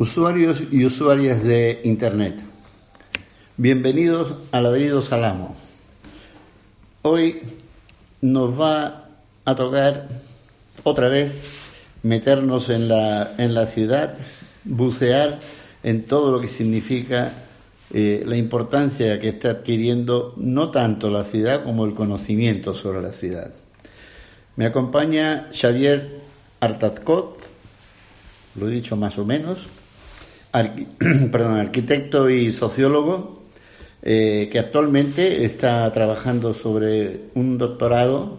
Usuarios y usuarias de Internet, bienvenidos a Ladridos Salamo. Hoy nos va a tocar otra vez meternos en la, en la ciudad, bucear en todo lo que significa eh, la importancia que está adquiriendo no tanto la ciudad como el conocimiento sobre la ciudad. Me acompaña Xavier Artazcot, lo he dicho más o menos, arquitecto y sociólogo, eh, que actualmente está trabajando sobre un doctorado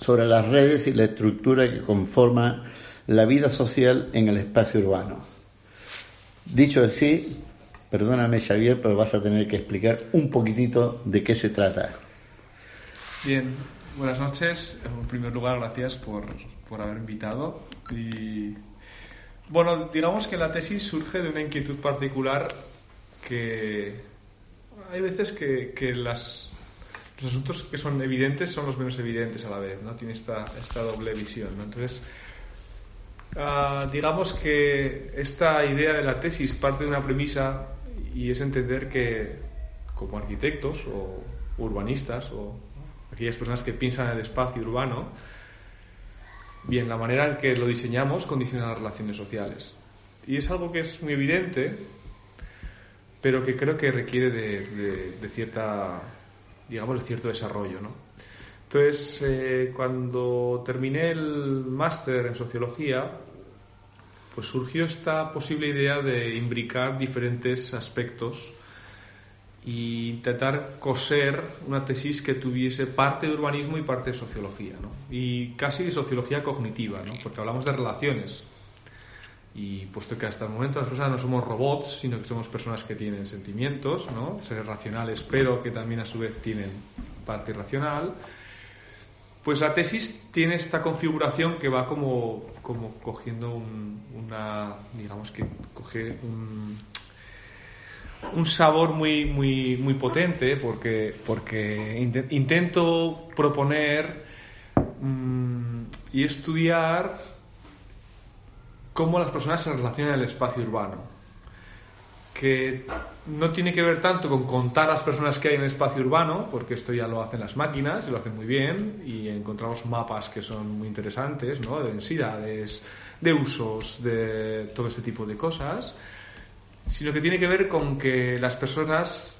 sobre las redes y la estructura que conforma la vida social en el espacio urbano. Dicho así, perdóname Xavier, pero vas a tener que explicar un poquitito de qué se trata. Bien, buenas noches. En primer lugar, gracias por, por haber invitado. Y bueno, digamos que la tesis surge de una inquietud particular que hay veces que, los asuntos que son evidentes son los menos evidentes a la vez, ¿no? Tiene esta, doble visión. Entonces, uh, digamos que esta idea de la tesis parte de una premisa y es entender que como arquitectos o urbanistas o aquellas personas que piensan en el espacio urbano, Bien, la manera en que lo diseñamos condiciona las relaciones sociales. Y es algo que es muy evidente, pero que creo que requiere de, cierta, digamos, de cierto desarrollo, ¿no? Entonces, eh, cuando terminé el máster en sociología, pues surgió esta posible idea de imbricar diferentes aspectos y intentar coser una tesis que tuviese parte de urbanismo y parte de sociología, ¿no? y casi de sociología cognitiva, ¿no? porque hablamos de relaciones. Y puesto que hasta el momento las personas no somos robots, sino que somos personas que tienen sentimientos, ¿no? seres racionales, pero que también a su vez tienen parte irracional, pues la tesis tiene esta configuración que va como, como cogiendo una, digamos que coge un, un sabor muy, muy, muy potente porque, porque intento proponer mm, y estudiar cómo las personas se relacionan en el espacio urbano. Que no tiene que ver tanto con contar las personas que hay en el espacio urbano, porque esto ya lo hacen las máquinas y lo hacen muy bien, y encontramos mapas que son muy interesantes, ¿no? de densidades, de usos, de todo este tipo de cosas sino que tiene que ver con que las personas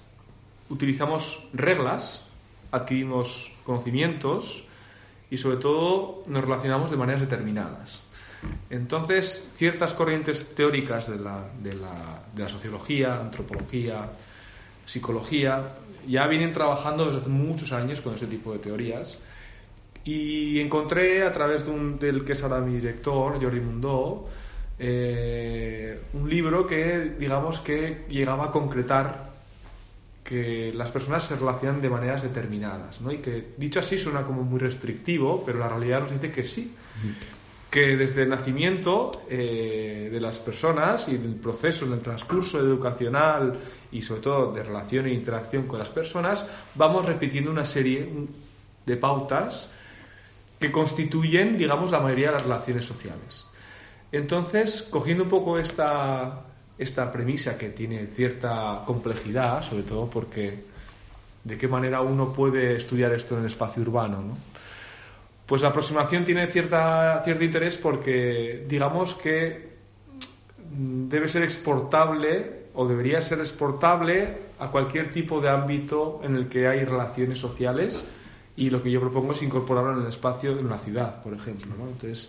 utilizamos reglas, adquirimos conocimientos y sobre todo nos relacionamos de maneras determinadas. Entonces, ciertas corrientes teóricas de la, de la, de la sociología, antropología, psicología, ya vienen trabajando desde hace muchos años con ese tipo de teorías. Y encontré a través de un, del que es ahora mi director, Jordi Mundó, eh, un libro que, digamos, que llegaba a concretar que las personas se relacionan de maneras determinadas, ¿no? Y que, dicho así, suena como muy restrictivo, pero la realidad nos dice que sí. Que desde el nacimiento eh, de las personas y del proceso, en el transcurso educacional y sobre todo de relación e interacción con las personas, vamos repitiendo una serie de pautas que constituyen, digamos, la mayoría de las relaciones sociales. Entonces, cogiendo un poco esta, esta premisa que tiene cierta complejidad, sobre todo porque de qué manera uno puede estudiar esto en el espacio urbano, ¿no? Pues la aproximación tiene cierta, cierto interés porque digamos que debe ser exportable o debería ser exportable a cualquier tipo de ámbito en el que hay relaciones sociales y lo que yo propongo es incorporarlo en el espacio de una ciudad, por ejemplo. ¿no? Entonces,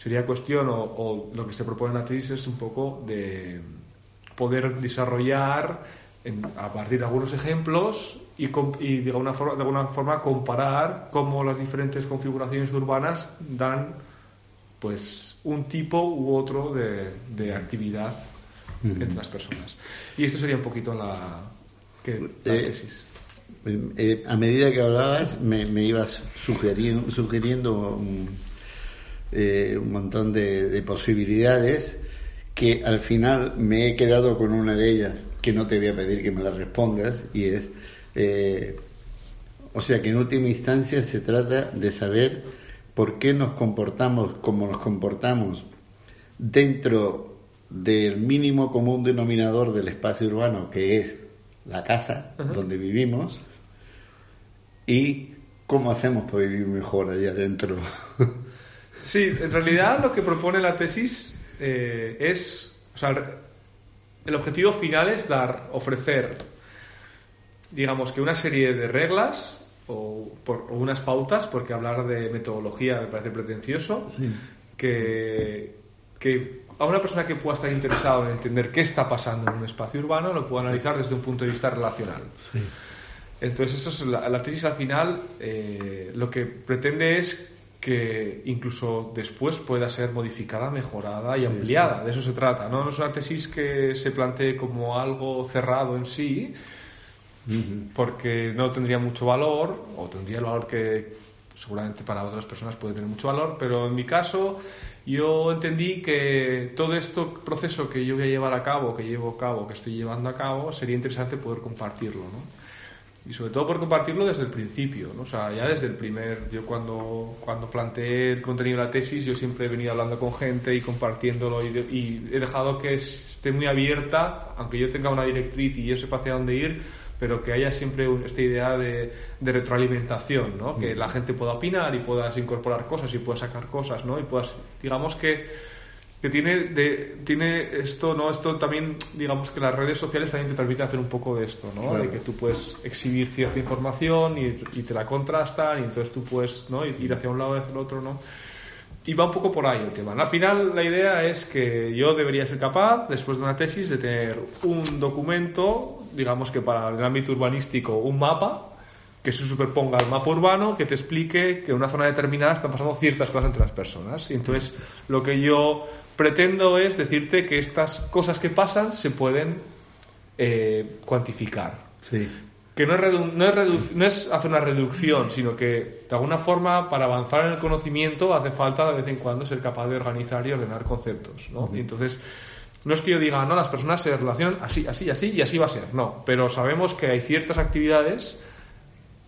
sería cuestión, o, lo que se propone en la tesis es un poco de poder desarrollar a partir de algunos ejemplos y, de, alguna forma, de alguna forma comparar cómo las diferentes configuraciones urbanas dan pues un tipo u otro de, actividad entre las personas. Y esto sería un poquito la, que, eh, tesis. Eh, a medida que hablabas me, ibas sugiriendo, eh, un montón de, posibilidades que al final me he quedado con una de ellas que no te voy a pedir que me la respondas y es, eh, o sea que en última instancia se trata de saber por qué nos comportamos como nos comportamos dentro del mínimo común denominador del espacio urbano, que es la casa donde vivimos, y cómo hacemos para vivir mejor allá adentro. Sí, en realidad lo que propone la tesis eh, es, o sea, el objetivo final es dar, ofrecer, digamos que una serie de reglas o, por, unas pautas, porque hablar de metodología me parece pretencioso, que, que a una persona que pueda estar interesada en entender qué está pasando en un espacio urbano lo pueda analizar desde un punto de vista relacional. Entonces, eso es la, tesis al final eh, lo que pretende es que incluso después pueda ser modificada, mejorada y ampliada. De eso se trata. ¿no? no es una tesis que se plantee como algo cerrado en sí, porque no tendría mucho valor, o tendría el valor que seguramente para otras personas puede tener mucho valor, pero en mi caso yo entendí que todo este proceso que yo voy a llevar a cabo, que llevo a cabo, que estoy llevando a cabo, sería interesante poder compartirlo. ¿no? Y sobre todo por compartirlo desde el principio, ¿no? o sea, ya desde el primer, yo cuando, cuando planteé el contenido de la tesis, yo siempre he venido hablando con gente y compartiéndolo y, he dejado que esté muy abierta, aunque yo tenga una directriz y yo sepa hacia dónde ir, pero que haya siempre esta idea de, de retroalimentación, ¿no? que mm. la gente pueda opinar y puedas incorporar cosas y puedas sacar cosas, ¿no? y puedas, digamos que que tiene, de, tiene esto, ¿no? Esto también, digamos que las redes sociales también te permiten hacer un poco de esto, ¿no? De que tú puedes exhibir cierta información y, te la contrastan y entonces tú puedes, ¿no? Ir hacia un lado y hacia el otro, ¿no? Y va un poco por ahí el tema. Al final la idea es que yo debería ser capaz, después de una tesis, de tener un documento, digamos que para el ámbito urbanístico, un mapa, que se superponga al mapa urbano, que te explique que en una zona determinada están pasando ciertas cosas entre las personas. Y entonces lo que yo pretendo es decirte que estas cosas que pasan se pueden eh, cuantificar. Sí. Que no es, no, es hacer una reducción, sino que de alguna forma para avanzar en el conocimiento hace falta de vez en cuando ser capaz de organizar y ordenar conceptos. ¿no? Y entonces, no es que yo diga, no, las personas se relacionan así, así, así y así va a ser. No, pero sabemos que hay ciertas actividades,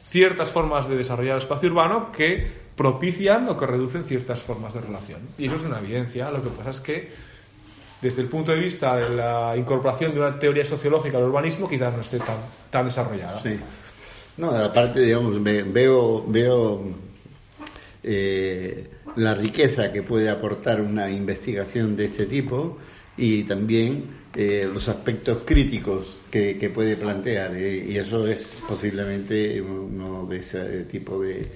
ciertas formas de desarrollar el espacio urbano que propician o que reducen ciertas formas de relación. Y eso es una evidencia. Lo que pasa es que, desde el punto de vista de la incorporación de una teoría sociológica al urbanismo, quizás no esté tan, tan desarrollada. Sí. No, aparte, digamos, veo, veo eh, la riqueza que puede aportar una investigación de este tipo y también eh, los aspectos críticos que, puede plantear eh, y eso es posiblemente uno de ese tipo de,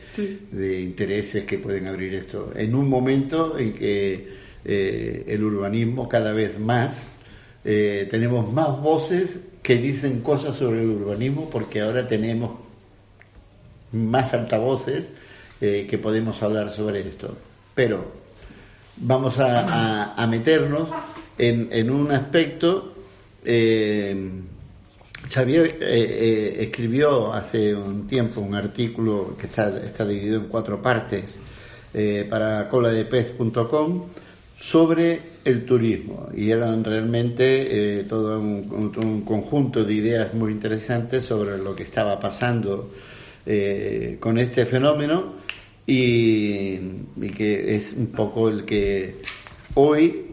de, intereses que pueden abrir esto. En un momento en que eh, el urbanismo cada vez más tenemos más voces que dicen cosas sobre el urbanismo porque ahora tenemos más altavoces que podemos hablar sobre esto. Pero vamos a meternos en, un aspecto. Eh, Xavier eh, eh, escribió hace un tiempo un artículo que está, está dividido en cuatro partes para coladepez.com sobre el turismo y eran realmente todo un, conjunto de ideas muy interesantes sobre lo que estaba pasando con este fenómeno y, y que es un poco el que hoy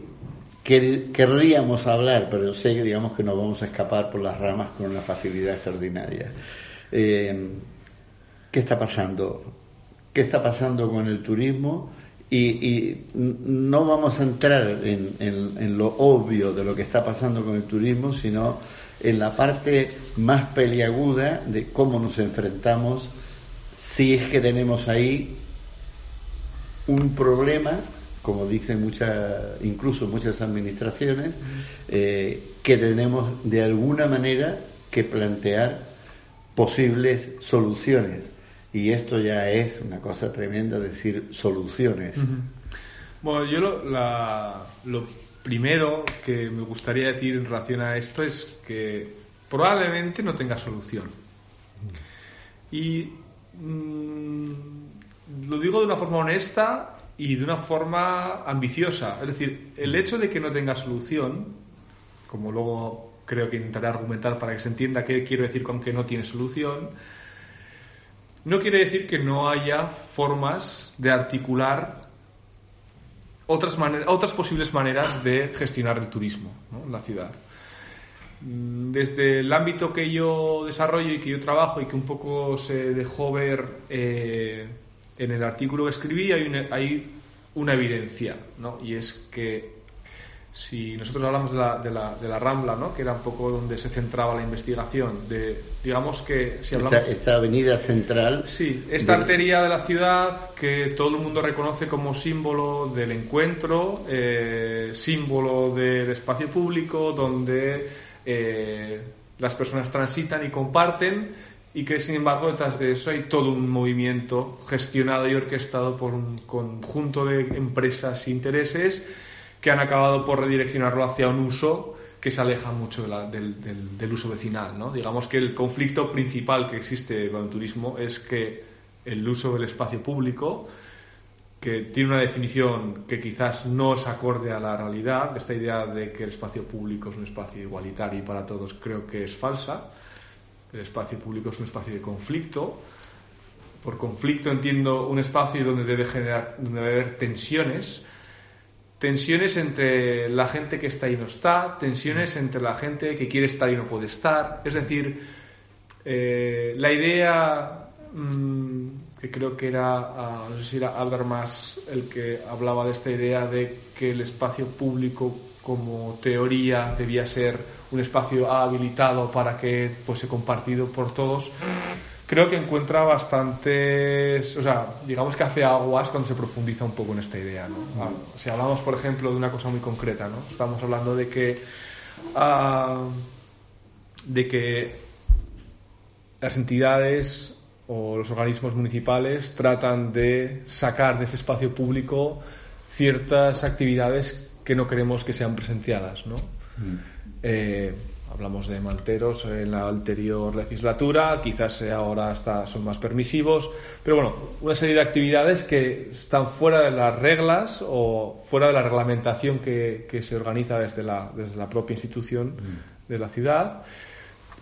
querríamos hablar, pero sé que digamos que nos vamos a escapar por las ramas con una facilidad extraordinaria. Eh, ¿Qué está pasando? ¿Qué está pasando con el turismo? Y, no vamos a entrar en, lo obvio de lo que está pasando con el turismo, sino en la parte más peliaguda de cómo nos enfrentamos si es que tenemos ahí un problema como dicen muchas, incluso muchas administraciones, eh, que tenemos de alguna manera que plantear posibles soluciones. Y esto ya es una cosa tremenda decir soluciones. Bueno, yo lo, lo primero que me gustaría decir en relación a esto es que probablemente no tenga solución. Y mm, lo digo de una forma honesta y de una forma ambiciosa. Es decir, el hecho de que no tenga solución, como luego creo que intentaré argumentar para que se entienda qué quiero decir con que no tiene solución, no quiere decir que no haya formas de articular otras, otras posibles maneras de gestionar el turismo en la ciudad. Mm, desde el ámbito que yo desarrollo y que yo trabajo y que un poco se dejó ver eh, en el artículo que escribí, hay una, hay una evidencia, ¿no? y es que si nosotros hablamos de la, de la, de la, Rambla, ¿no? que era un poco donde se centraba la investigación, de, digamos que si hablamos... Esta, avenida central... Sí, esta arteria de la ciudad que todo el mundo reconoce como símbolo del encuentro, eh, símbolo del espacio público, donde eh, las personas transitan y comparten, y que sin embargo detrás de eso hay todo un movimiento gestionado y orquestado por un conjunto de empresas e intereses que han acabado por redireccionarlo hacia un uso que se aleja mucho del, uso vecinal. ¿no? Digamos que el conflicto principal que existe con el turismo es que el uso del espacio público, que tiene una definición que quizás no es acorde a la realidad, esta idea de que el espacio público es un espacio igualitario y para todos creo que es falsa. El espacio público es un espacio de conflicto. Por conflicto entiendo un espacio donde debe generar, donde debe haber tensiones, tensiones entre la gente que está y no está, tensiones entre la gente que quiere estar y no puede estar. Es decir, eh, la idea mm, que creo que era, ah, no sé si era Aldermas el que hablaba de esta idea de que el espacio público como teoría debía ser un espacio habilitado para que fuese compartido por todos creo que encuentra bastantes, o sea, digamos que hace aguas cuando se profundiza un poco en esta idea, ¿no? Ah, si hablamos, por ejemplo, de una cosa muy concreta, ¿no? Estamos hablando de que, uh, de que las entidades o los organismos municipales tratan de sacar de ese espacio público ciertas actividades que no queremos que sean presenciadas, ¿no? Mm. Eh, Hablamos de manteros en la anterior legislatura, quizás ahora hasta son más permisivos, pero bueno, una serie de actividades que están fuera de las reglas o fuera de la reglamentación que, que se organiza desde la, desde la propia institución mm. de la ciudad.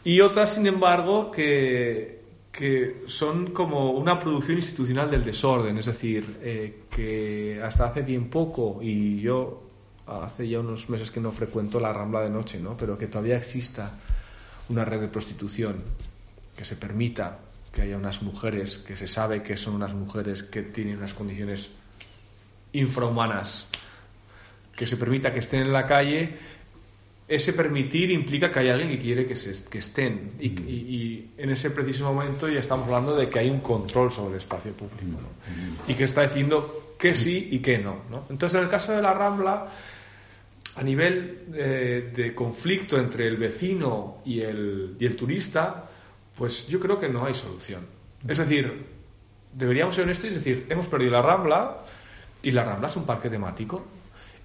Y otras, sin embargo, que, que son como una producción institucional del desorden, es decir, eh, que hasta hace bien poco, y yo hace ya unos meses que no frecuento la Rambla de noche, ¿no? Pero que todavía exista una red de prostitución, que se permita que haya unas mujeres que se sabe que son unas mujeres que tienen unas condiciones infrahumanas, que se permita que estén en la calle, ese permitir implica que hay alguien que quiere que, se, que estén. Y, mm. y, en ese preciso momento ya estamos hablando de que hay un control sobre el espacio público ¿no? Mm. y que está diciendo que sí y que no, no. Entonces, en el caso de la Rambla, a nivel eh, de conflicto entre el vecino y el, y el turista, pues yo creo que no hay solución. Es decir, deberíamos ser honestos y decir, hemos perdido la Rambla y la Rambla es un parque temático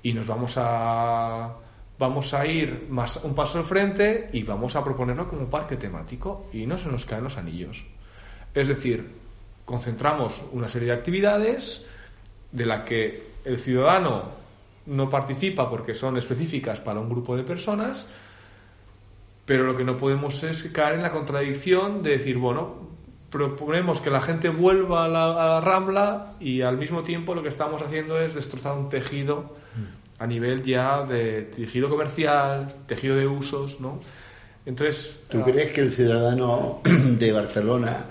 y nos vamos a vamos a ir más un paso al frente y vamos a proponerlo como parque temático y no se nos caen los anillos. Es decir, concentramos una serie de actividades de la que el ciudadano no participa porque son específicas para un grupo de personas, pero lo que no podemos es caer en la contradicción de decir, bueno, proponemos que la gente vuelva a la, Rambla y al mismo tiempo lo que estamos haciendo es destrozar un tejido a nivel ya de tejido comercial, tejido de usos, ¿no? Entonces... ¿Tú crees que el ciudadano de Barcelona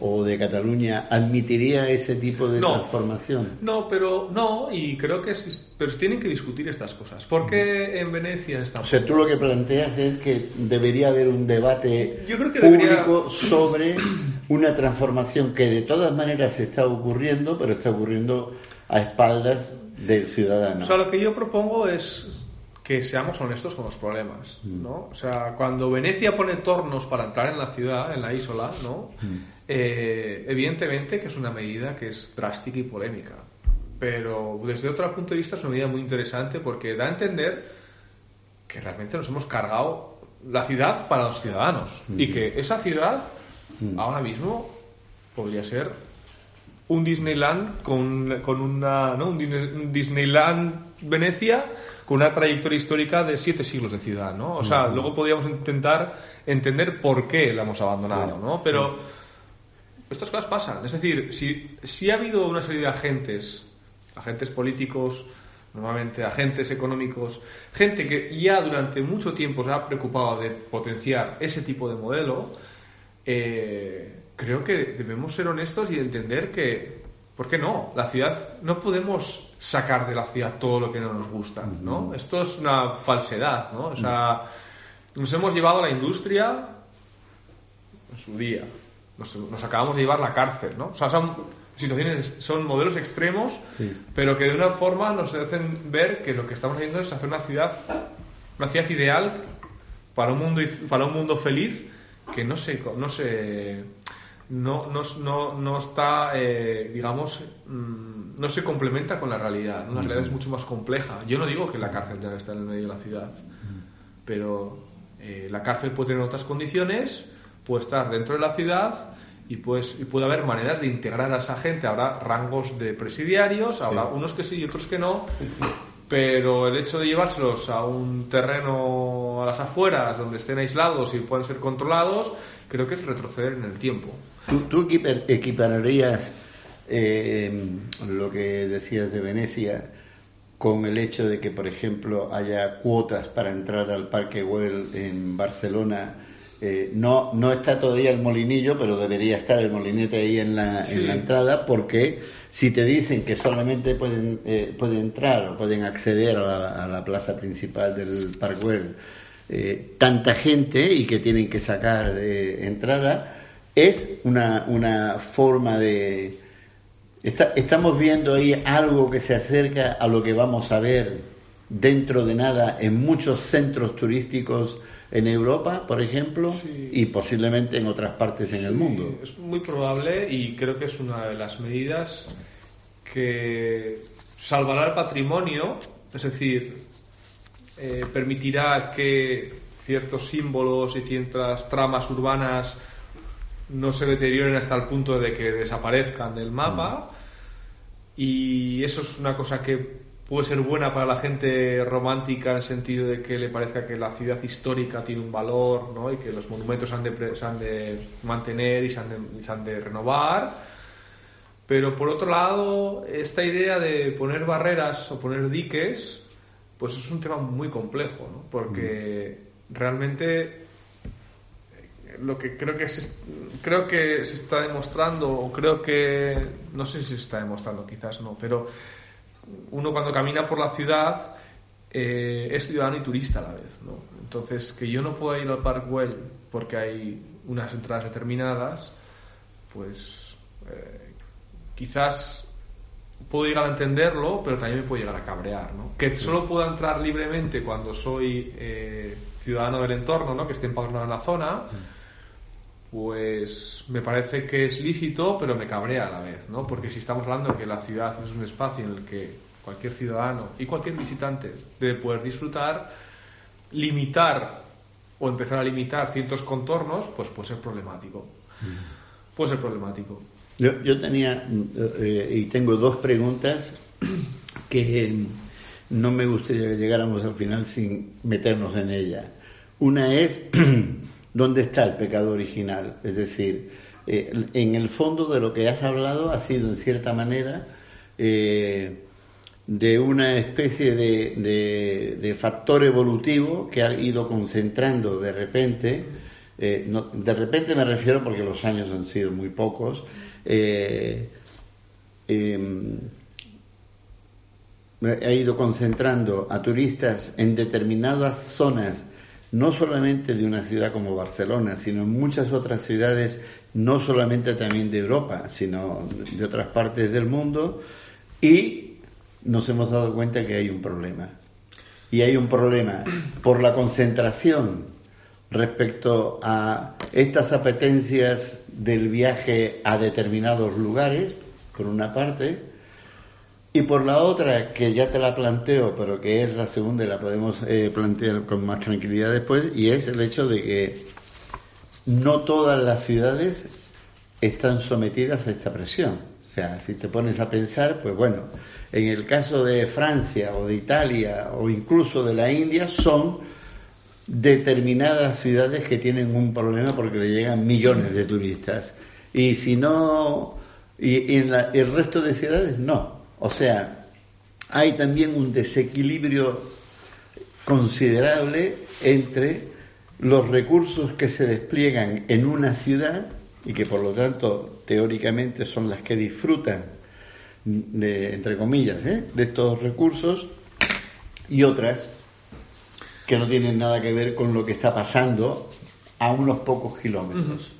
o de Cataluña admitiría ese tipo de transformación. No, pero no, y creo que es, pero tienen que discutir estas cosas. ¿Por qué en Venecia está? O sea, tú lo que planteas es que debería haber un debate Yo creo que público sobre una transformación que de todas maneras está ocurriendo, pero está ocurriendo a espaldas del ciudadano. O sea, lo que yo propongo es que seamos honestos con los problemas, mm. ¿no? O sea, cuando Venecia pone tornos para entrar en la ciudad, en la isla, ¿no? Mm. Eh, evidentemente que es una medida que es drástica y polémica, pero desde otro punto de vista es una medida muy interesante porque da a entender que realmente nos hemos cargado la ciudad para los ciudadanos y que esa ciudad ahora mismo podría ser un Disneyland con, con una, ¿no? un Disneyland Venecia con una trayectoria histórica de siete siglos de ciudad, ¿no? O sea, luego podríamos intentar entender por qué la hemos abandonado, ¿no? Pero estas cosas pasan. Es decir, si, si ha habido una serie de agentes, agentes políticos, normalmente agentes económicos, gente que ya durante mucho tiempo se ha preocupado de potenciar ese tipo de modelo, eh, creo que debemos ser honestos y entender que, ¿por qué no? La ciudad, no podemos sacar de la ciudad todo lo que no nos gusta, ¿no? Esto es una falsedad, ¿no? O sea, nos hemos llevado a la industria en su día, nos, acabamos de llevar la cárcel, ¿no? O sea, son situaciones, son modelos extremos, pero que de una forma nos hacen ver que lo que estamos haciendo es hacer una ciudad, una ciudad ideal para un mundo, para un mundo feliz que no se, no se, no, no, no, está, eh, digamos, mm, no se complementa con la realidad. Una realidad es mucho más compleja. Yo no digo que la cárcel tenga que estar en el medio de la ciudad, pero eh, la cárcel puede tener otras condiciones, puede estar dentro de la ciudad y, pues, y puede haber maneras de integrar a esa gente. Habrá rangos de presidiarios, habrá unos que sí y otros que no, pero el hecho de llevárselos a un terreno a las afueras donde estén aislados y puedan ser controlados, creo que es retroceder en el tiempo. ¿Tú, equipararías eh, lo que decías de Venecia con el hecho de que, por ejemplo, haya cuotas para entrar al Parque Güell en Barcelona? Eh, no, no está todavía el molinillo, pero debería estar el molinete ahí en la, en la entrada, porque si te dicen que solamente pueden, eh, pueden entrar o pueden acceder a la, plaza principal del Parkwell eh, tanta gente y que tienen que sacar de entrada, es una, una forma de... estamos viendo ahí algo que se acerca a lo que vamos a ver dentro de nada en muchos centros turísticos en Europa, por ejemplo, y posiblemente en otras partes en el mundo. Es muy probable y creo que es una de las medidas que salvará el patrimonio, es decir, eh, permitirá que ciertos símbolos y ciertas tramas urbanas no se deterioren hasta el punto de que desaparezcan del mapa. Mm. Y eso es una cosa que puede ser buena para la gente romántica en el sentido de que le parezca que la ciudad histórica tiene un valor ¿no? y que los monumentos se han de, han de mantener y se han de, se han de renovar. Pero por otro lado, esta idea de poner barreras o poner diques, pues es un tema muy complejo, ¿no? porque mm. realmente lo que creo que se, creo que se está demostrando, o creo que, no sé si se está demostrando, quizás no, pero uno cuando camina por la ciudad eh, es ciudadano y turista a la vez. ¿no? Entonces, que yo no pueda ir al Parkwell porque hay unas entradas determinadas, pues eh, quizás puedo llegar a entenderlo, pero también me puede llegar a cabrear. ¿no? Que solo pueda entrar libremente cuando soy eh, ciudadano del entorno, ¿no? que esté empadronado en la zona pues me parece que es lícito, pero me cabrea a la vez, ¿no? Porque si estamos hablando de que la ciudad es un espacio en el que cualquier ciudadano y cualquier visitante debe poder disfrutar, limitar o empezar a limitar ciertos contornos, pues puede ser problemático. Puede ser problemático. Yo, yo tenía eh, y tengo dos preguntas que no me gustaría que llegáramos al final sin meternos en ella. Una es ¿Dónde está el pecado original? Es decir, eh, en el fondo de lo que has hablado ha sido, en cierta manera, eh, de una especie de, factor evolutivo que ha ido concentrando de repente, eh, de repente me refiero porque los años han sido muy pocos, em, ha ido concentrando a turistas en determinadas zonas no solamente de una ciudad como Barcelona, sino en muchas otras ciudades, no solamente también de Europa, sino de otras partes del mundo, y nos hemos dado cuenta que hay un problema. Y hay un problema por la concentración respecto a estas apetencias del viaje a determinados lugares, por una parte, y por la otra, que ya te la planteo, pero que es la segunda y la podemos eh, plantear con más tranquilidad después, y es el hecho de que no todas las ciudades están sometidas a esta presión. O sea, si te pones a pensar, pues bueno, en el caso de Francia o de Italia o incluso de la India, son determinadas ciudades que tienen un problema porque le llegan millones de turistas. Y si no, y, en el resto de ciudades no. O sea, hay también un desequilibrio considerable entre los recursos que se despliegan en una ciudad y que por lo tanto teóricamente son las que disfrutan de, entre comillas, ¿eh? de estos recursos y otras que no tienen nada que ver con lo que está pasando a unos pocos kilómetros.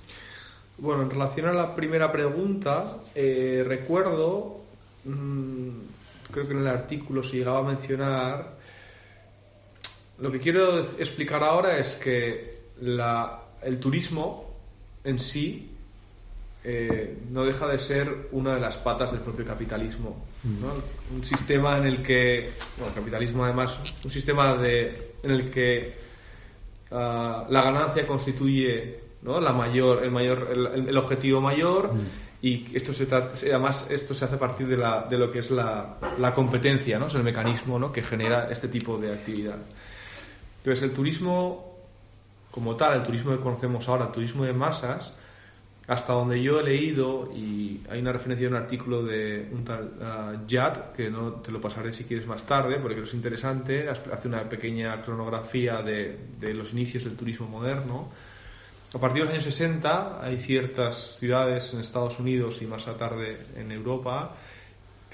Bueno, en relación a la primera pregunta, eh, recuerdo, creo que en el artículo se llegaba a mencionar, lo que quiero explicar ahora es que la, el turismo en sí eh, no deja de ser una de las patas del propio capitalismo. Mm. Un sistema en el que, bueno, el capitalismo además, un sistema de, en el que ah, la ganancia constituye ¿no? la mayor, el, mayor, el, objetivo mayor. Mm. Y esto se además esto se hace a partir de, la, de lo que es la, la competencia, ¿no? es el mecanismo ¿no? que genera este tipo de actividad. Entonces el turismo como tal, el turismo que conocemos ahora, el turismo de masas, hasta donde yo he leído, y hay una referencia de un artículo de un tal uh, que no te lo pasaré si quieres más tarde, porque es interesante, hace una pequeña cronografía de, de los inicios del turismo moderno. A partir de los años 60 hay ciertas ciudades en Estados Unidos y más a tarde en Europa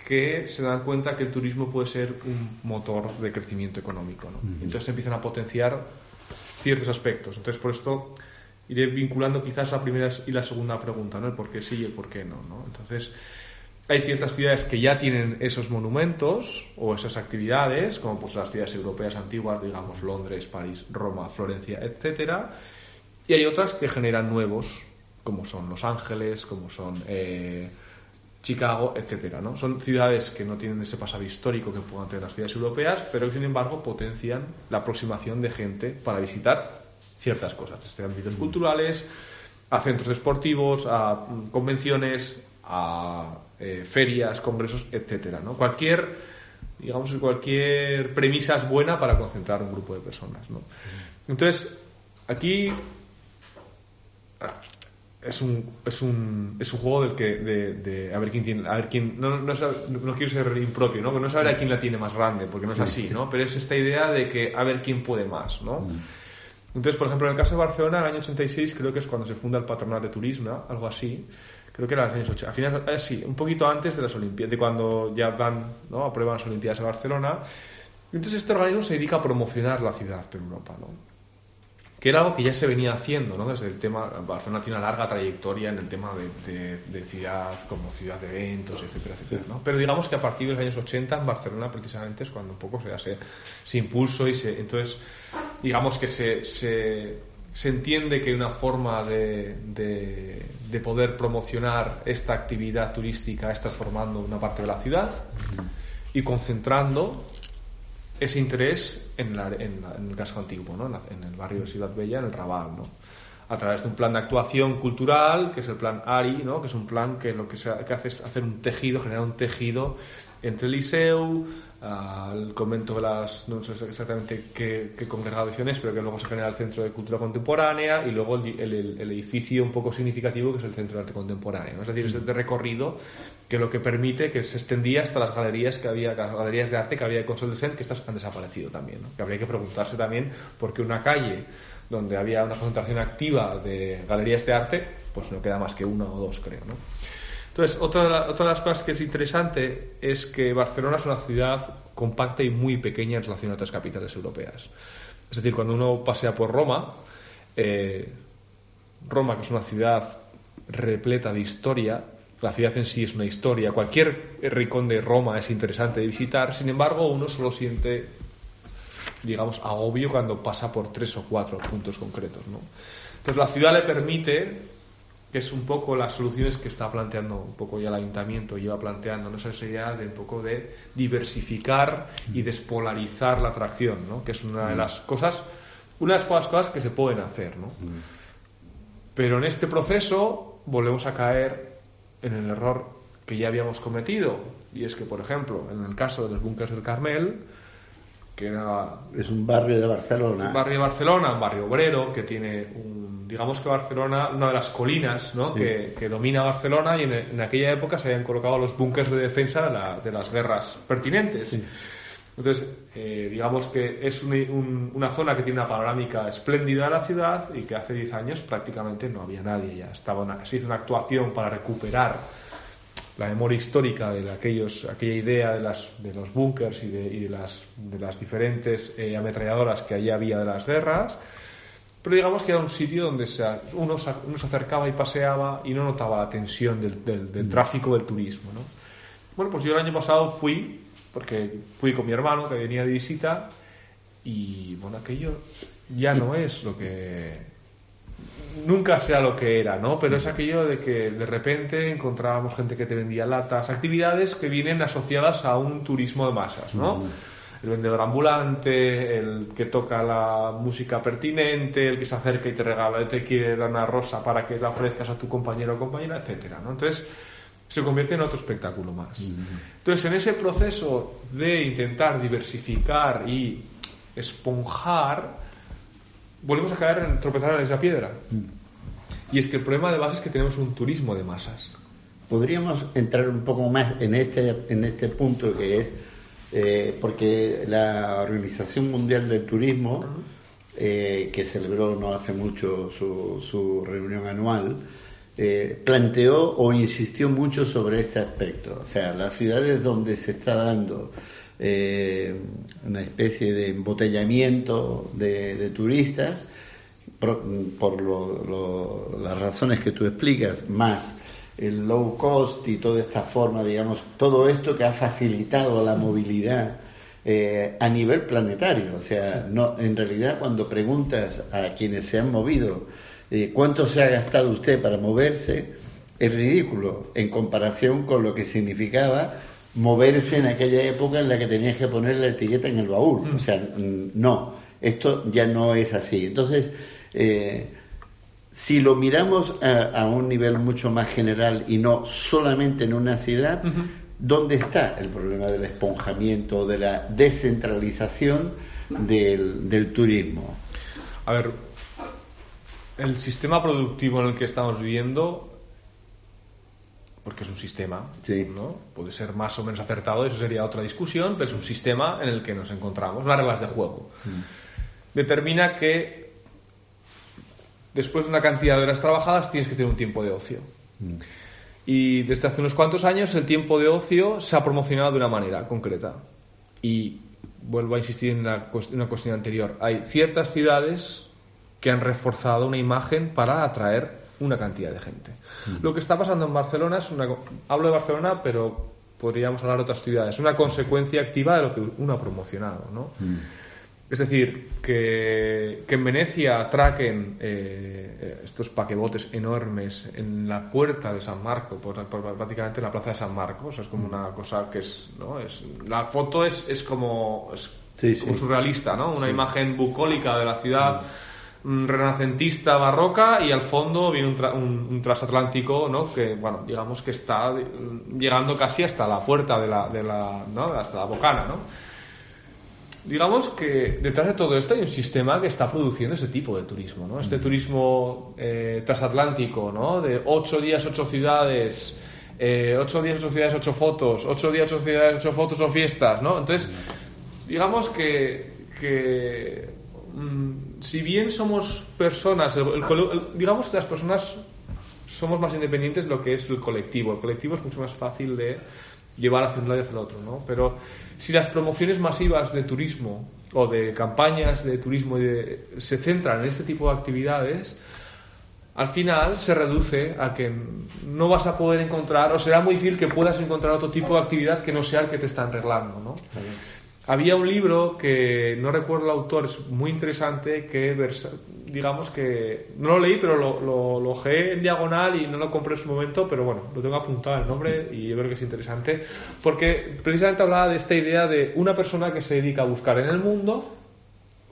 que se dan cuenta que el turismo puede ser un motor de crecimiento económico. ¿no? Entonces empiezan a potenciar ciertos aspectos. Entonces por esto iré vinculando quizás la primera y la segunda pregunta, ¿no? El por qué sí y el por qué no, ¿no? Entonces, hay ciertas ciudades que ya tienen esos monumentos o esas actividades, como pues las ciudades europeas antiguas, digamos Londres, París, Roma, Florencia, etcétera, y hay otras que generan nuevos, como son Los Ángeles, como son eh, Chicago, etcétera, ¿no? Son ciudades que no tienen ese pasado histórico que puedan tener las ciudades europeas, pero que sin embargo potencian la aproximación de gente para visitar ciertas cosas, desde ámbitos culturales, a centros deportivos, a mm, convenciones, a eh, ferias, congresos, etcétera, ¿no? Cualquier, digamos, cualquier premisa es buena para concentrar un grupo de personas, ¿no? Entonces, aquí es un, es un, es un juego del que de, a ver quién tiene a ver quién no, no, no, quiero ser impropio no no saber a quién la tiene más grande porque no es así no pero es esta idea de que a ver quién puede más no entonces, por ejemplo, en el caso de Barcelona, en el año 86 creo que es cuando se funda el Patronat de Turismo, algo así. Creo que era en los años 80. Al final, eh, sí, un poquito antes de las Olimpiadas, de cuando ya van, ¿no? aprueban las Olimpiadas de Barcelona. Entonces, este organismo se dedica a promocionar la ciudad por Europa, ¿no? Que era algo que ya se venía haciendo, ¿no? Desde el tema, Barcelona tiene una larga trayectoria en el tema de, de, ciudad, como ciudad de eventos, etcétera, etcétera, ¿no? Pero digamos que a partir de los años 80 en Barcelona precisamente es cuando un poco se hace ese impulso y se, entonces digamos que se, se, se entiende que una forma de, de, poder promocionar esta actividad turística es transformando una parte de la ciudad y concentrando ese interés en, el casco antiguo, ¿no? en el barrio de Ciudad Bella, en el Raval, ¿no? a través de un plan de actuación cultural, que es el plan ARI, ¿no? que es un plan que lo que, se, que hace es hacer un tejido, generar un tejido entre el liceu, al convento de las, no sé exactamente qué, congregación es, pero que luego se genera el Centro de Cultura Contemporánea y luego el, edificio un poco significativo que es el Centro de Arte Contemporáneo. Es decir, es este recorrido que lo que permite que se extendía hasta las galerías que había, las galerías de arte que había en Consol de Sen, que estas han desaparecido también. Que habría que preguntarse también por qué una calle donde había una concentración activa de galerías de arte, pues no queda más que una o dos, creo, ¿no? Entonces, otra, otra de las cosas que es interesante es que Barcelona es una ciudad compacta y muy pequeña en relación a otras capitales europeas. Es decir, cuando uno pasea por Roma, eh, Roma, que es una ciudad repleta de historia, la ciudad en sí es una historia, cualquier rincón de Roma es interesante de visitar, sin embargo, uno solo siente, digamos, agobio cuando pasa por tres o cuatro puntos concretos. ¿no? Entonces, la ciudad le permite que es un poco las soluciones que está planteando un poco ya el ayuntamiento, lleva planteando, ¿no? esa idea de un poco de diversificar y despolarizar la atracción, ¿no? que es una de mm. las cosas, una de las pocas cosas que se pueden hacer. ¿no? Mm. Pero en este proceso volvemos a caer en el error que ya habíamos cometido, y es que, por ejemplo, en el caso de los búnkers del Carmel, que era Es un barrio de Barcelona. un barrio de Barcelona, un barrio obrero, que tiene un, digamos que Barcelona, una de las colinas ¿no? Sí. que, que domina Barcelona y en, en aquella época se habían colocado los búnkers de defensa de, la- de las guerras pertinentes. Sí. Entonces, eh, digamos que es un- un- una zona que tiene una panorámica espléndida de la ciudad y que hace 10 años prácticamente no había nadie. Ya estaba una- se hizo una actuación para recuperar la memoria histórica de aquellos, aquella idea de, las, de los búnkers y, de, y de, las, de las diferentes eh, ametralladoras que allí había de las guerras. Pero digamos que era un sitio donde se, uno, se, uno se acercaba y paseaba y no notaba la tensión del, del- del tráfico del turismo. ¿no? Bueno, pues yo el año pasado fui, porque fui con mi hermano que venía de visita, y bueno, aquello ya no es lo que. Nunca sea lo que era, ¿no? Pero es aquello de que de repente encontrábamos gente que te vendía latas, actividades que vienen asociadas a un turismo de masas, ¿no? El vendedor ambulante, el que toca la música pertinente, el que se acerca y te regala, te quiere dar una rosa para que la ofrezcas a tu compañero o compañera, etcétera, ¿no? Entonces se convierte en otro espectáculo más. Entonces, en ese proceso de intentar diversificar y esponjar, volvemos a caer en tropezar en esa piedra. Y es que el problema de base es que tenemos un turismo de masas. Podríamos entrar un poco más en este, en este punto que es, eh, porque la Organización Mundial del Turismo, eh, que celebró no hace mucho su, su reunión anual, eh, planteó o insistió mucho sobre este aspecto. O sea, las ciudades donde se está dando eh, una especie de embotellamiento de, de turistas, por, por lo- lo- las razones que tú explicas, más el low cost y toda esta forma, digamos, todo esto que ha facilitado la movilidad eh, a nivel planetario. O sea, no, en realidad cuando preguntas a quienes se han movido eh, cuánto se ha gastado usted para moverse, es ridículo en comparación con lo que significaba moverse en aquella época en la que tenías que poner la etiqueta en el baúl. O sea, mm, no, esto ya no es así. Entonces, eh, si lo miramos a, a un nivel mucho más general y no solamente en una ciudad, ¿dónde está el problema del esponjamiento, de la descentralización del, del turismo? A ver, el sistema productivo en el que estamos viviendo, porque es un sistema, Sí. ¿no? Puede ser más o menos acertado, eso sería otra discusión, pero es un sistema en el que nos encontramos, unas reglas de juego. Determina que después de una cantidad de horas trabajadas tienes que tener un tiempo de ocio. Y desde hace unos cuantos años el tiempo de ocio se ha promocionado de una manera concreta. Y vuelvo a insistir en en una cuestión anterior. Hay ciertas ciudades que han reforzado una imagen para atraer una cantidad de gente. Lo que está pasando en Barcelona es una... Hablo de Barcelona, pero podríamos hablar de otras ciudades. Es una consecuencia activa de lo que uno ha promocionado, ¿no? Es decir, que, que en Venecia atraquen eh, estos paquebotes enormes en la puerta de San Marco, por, por- prácticamente en la plaza de San Marcos, es como una cosa que es, ¿no? es la foto es, es como, es Sí, como sí. surrealista, ¿no? Una imagen bucólica de la ciudad mm, renacentista barroca y al fondo viene un, tra- un- un transatlántico, ¿no? Que, bueno, digamos que está mm, llegando casi hasta la puerta de la, de la ¿no? Hasta la bocana, ¿no? Digamos que detrás de todo esto hay un sistema que está produciendo ese tipo de turismo, ¿no? Este turismo eh, transatlántico, ¿no? De ocho días, ocho ciudades, eh, ocho días, ocho ciudades, ocho fotos, ocho días, ocho ciudades, ocho fotos o fiestas, ¿no? Entonces, digamos que, que mm, si bien somos personas, el- digamos que las personas somos más independientes de lo que es el colectivo. El colectivo es mucho más fácil de llevar hacia un lado y hacia el otro, ¿no? Pero si las promociones masivas de turismo o de campañas de turismo de- se centran en este tipo de actividades, al final se reduce a que no vas a poder encontrar, o será muy difícil que puedas encontrar otro tipo de actividad que no sea el que te están arreglando, ¿no? Había un libro que no recuerdo el autor, es muy interesante, que versa- digamos que no lo leí, pero lo, lo, lo ojeé en diagonal y no lo compré en su momento, pero bueno, lo tengo apuntado el nombre y yo creo que es interesante, porque precisamente hablaba de esta idea de una persona que se dedica a buscar en el mundo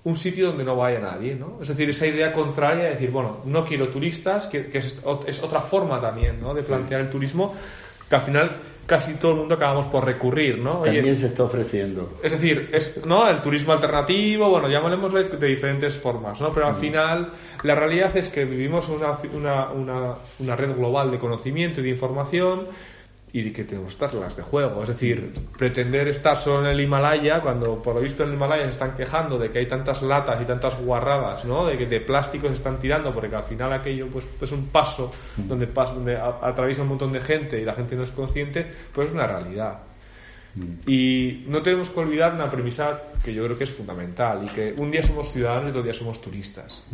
un sitio donde no vaya nadie, ¿no? Es decir, esa idea contraria de decir, bueno, no quiero turistas, que, que es, es otra forma también, ¿no? De plantear el turismo, que al final casi todo el mundo acabamos por recurrir, ¿no? Oye, También se está ofreciendo. es decir, es, ¿no? el turismo alternativo, bueno, llamémosle de diferentes formas, ¿no? Pero al final la realidad es que vivimos una, una, una, una red global de conocimiento y de información y que tenemos estas reglas de juego. Es decir, pretender estar solo en el Himalaya, cuando por lo visto en el Himalaya se están quejando de que hay tantas latas y tantas guarradas, ¿no? De que de plástico se están tirando, porque al final aquello pues, es un paso donde, pas- donde atraviesa un montón de gente y la gente no es consciente, pues es una realidad. Y no tenemos que olvidar una premisa que yo creo que es fundamental y que un día somos ciudadanos y otro día somos turistas.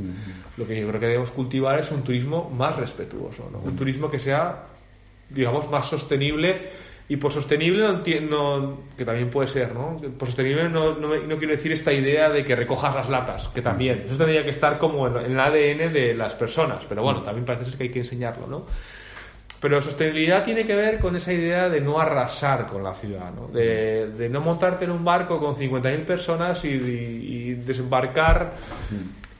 Lo que yo creo que debemos cultivar es un turismo más respetuoso, ¿no? un turismo que sea, digamos, más sostenible. Y por sostenible, no no- que también puede ser, ¿no? Por sostenible no, no, quiero decir esta idea de que recojas las latas, que también. Eso tendría que estar como en, en el ADN de las personas, pero bueno, también parece ser que hay que enseñarlo, ¿no? Pero sostenibilidad tiene que ver con esa idea de no arrasar con la ciudad, ¿no? de, de no montarte en un barco con 50.000 personas y, y desembarcar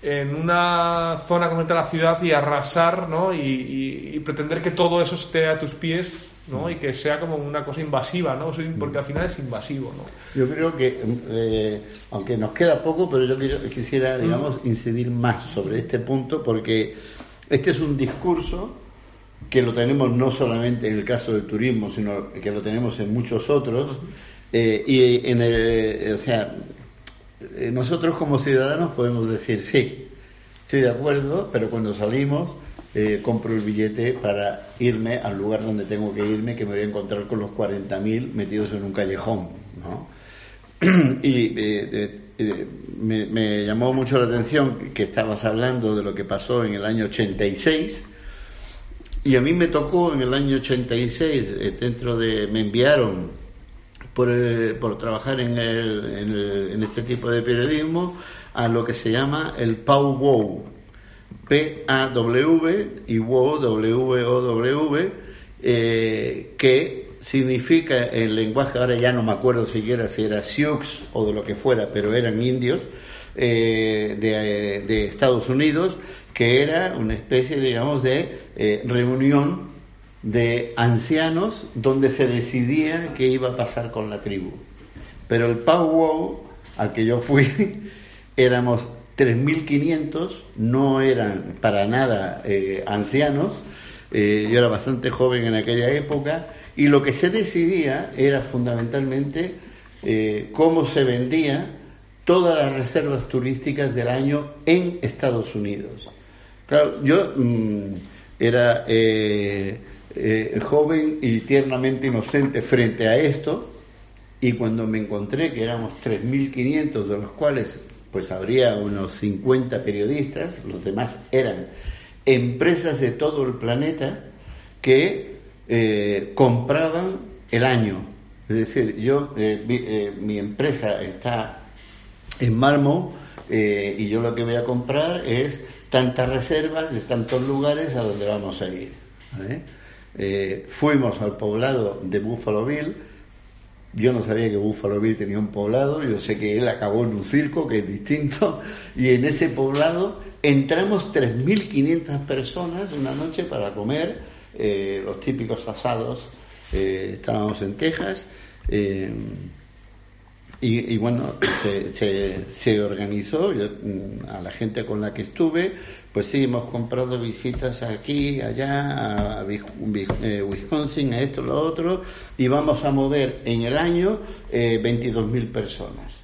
en una zona concreta de la ciudad y arrasar ¿no? y, y- y pretender que todo eso esté a tus pies ¿no? y que sea como una cosa invasiva, ¿no? porque al final es invasivo. ¿no? Yo creo que, eh, aunque nos queda poco, pero yo quisiera, digamos, incidir más sobre este punto, porque este es un discurso que lo tenemos no solamente en el caso del turismo, sino que lo tenemos en muchos otros, eh, y en el, o sea, nosotros como ciudadanos podemos decir, sí, estoy de acuerdo, pero cuando salimos eh, compro el billete para irme al lugar donde tengo que irme, que me voy a encontrar con los 40.000 metidos en un callejón, ¿no? y eh, eh, eh, me, me llamó mucho la atención que estabas hablando de lo que pasó en el año 86, y a mí me tocó en el año 86, eh, dentro de, me enviaron por, eh, por trabajar en, el- en el- en este tipo de periodismo a lo que se llama el PAW WOW. P-A-W y WOW, W-O-W, eh, que significa en lenguaje, ahora ya no me acuerdo siquiera si era Sioux o de lo que fuera, pero eran indios eh, de, de Estados Unidos, que era una especie, digamos, de eh, reunión de ancianos donde se decidía qué iba a pasar con la tribu. Pero el powwow al que yo fui éramos 3.500, no eran para nada eh, ancianos, eh, yo era bastante joven en aquella época, y lo que se decidía era fundamentalmente eh, cómo se vendía todas las reservas turísticas del año en Estados Unidos. Claro, yo mm, era eh, joven y tiernamente inocente frente a esto, y cuando me encontré que éramos 3.500, de los cuales pues habría unos 50 periodistas, los demás eran empresas de todo el planeta que eh, compraban el año. Es decir, yo, eh, mi empresa está en Malmo y yo lo que voy a comprar es tantas reservas de tantos lugares a donde vamos a ir. Eh, fuimos al poblado de Buffalo Bill. Yo no sabía que Buffalo Bill tenía un poblado, yo sé que él acabó en un circo, que es distinto, y en ese poblado entramos 3.500 personas una noche para comer eh, los típicos asados. Eh, estábamos en Texas. Y, y bueno, se, se, organizó, yo, mm, a la gente con la que estuve, pues sí, hemos comprado visitas aquí, allá, a eh, Wisconsin, a esto, lo otro, y vamos a mover en el año eh, 22.000 personas.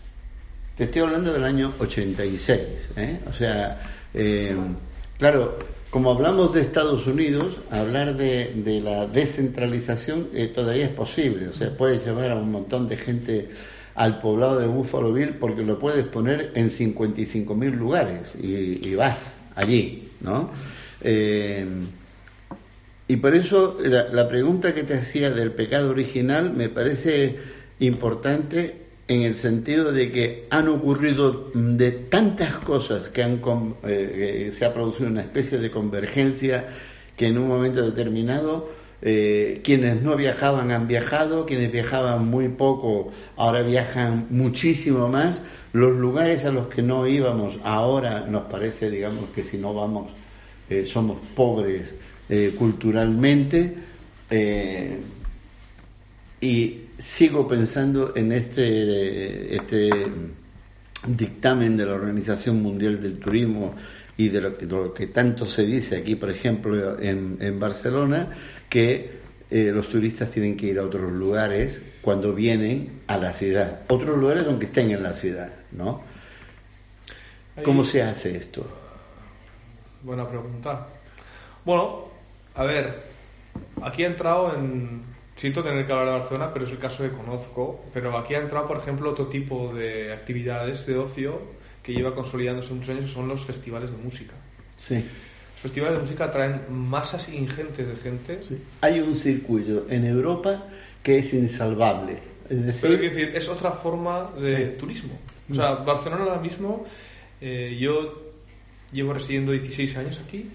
Te estoy hablando del año 86, ¿eh? O sea, eh, claro, como hablamos de Estados Unidos, hablar de, de la descentralización eh, todavía es posible. O sea, puedes llevar a un montón de gente al poblado de Buffalo Bill porque lo puedes poner en 55.000 lugares y, vas allí, ¿no? Eh, y por eso la, pregunta que te hacía del pecado original me parece importante en el sentido de que han ocurrido de tantas cosas que han eh, eh, se ha producido una especie de convergencia que en un momento determinado eh, quienes no viajaban han viajado, quienes viajaban muy poco ahora viajan muchísimo más, los lugares a los que no íbamos ahora nos parece, digamos, que si no vamos eh, somos pobres eh, culturalmente. y sigo pensando en este, este dictamen de la Organización Mundial del Turismo y de lo, que tanto se dice aquí, por ejemplo, en, en Barcelona, que eh, los turistas tienen que ir a otros lugares cuando vienen a la ciudad. Otros lugares aunque estén en la ciudad, ¿no? ¿Cómo se hace esto? Buena pregunta. Bueno, a ver, aquí ha entrado en... Siento tener que hablar de Barcelona, pero es el caso que conozco. Pero aquí ha entrado, por ejemplo, otro tipo de actividades de ocio que lleva consolidándose muchos años, que son los festivales de música. Sí. Los festivales de música traen masas ingentes de gente. Hay un circuito en Europa que es insalvable. Es decir, Pero, decir, es otra forma de turismo. O sea, Barcelona ahora mismo, eh, yo llevo residiendo 16 años aquí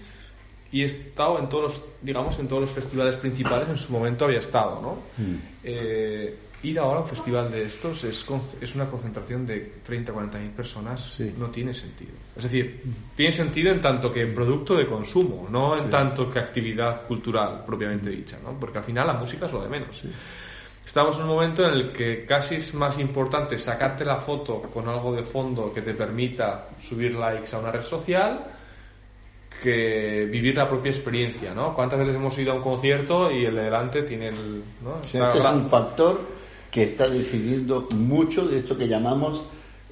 y he estado en todos los, digamos, en todos los festivales principales, en su momento había estado, ¿no? Mm. Eh, ir ahora a un festival de estos es, es una concentración de 30 40 mil personas, no tiene sentido. Es decir, tiene sentido en tanto que producto de consumo, no en tanto que actividad cultural propiamente dicha, ¿no? Porque al final la música es lo de menos. Estamos en un momento en el que casi es más importante sacarte la foto con algo de fondo que te permita subir likes a una red social que vivir la propia experiencia, ¿no? ¿Cuántas veces hemos ido a un concierto y el de delante tiene el... ¿no? este es un factor que está decidiendo mucho de esto que llamamos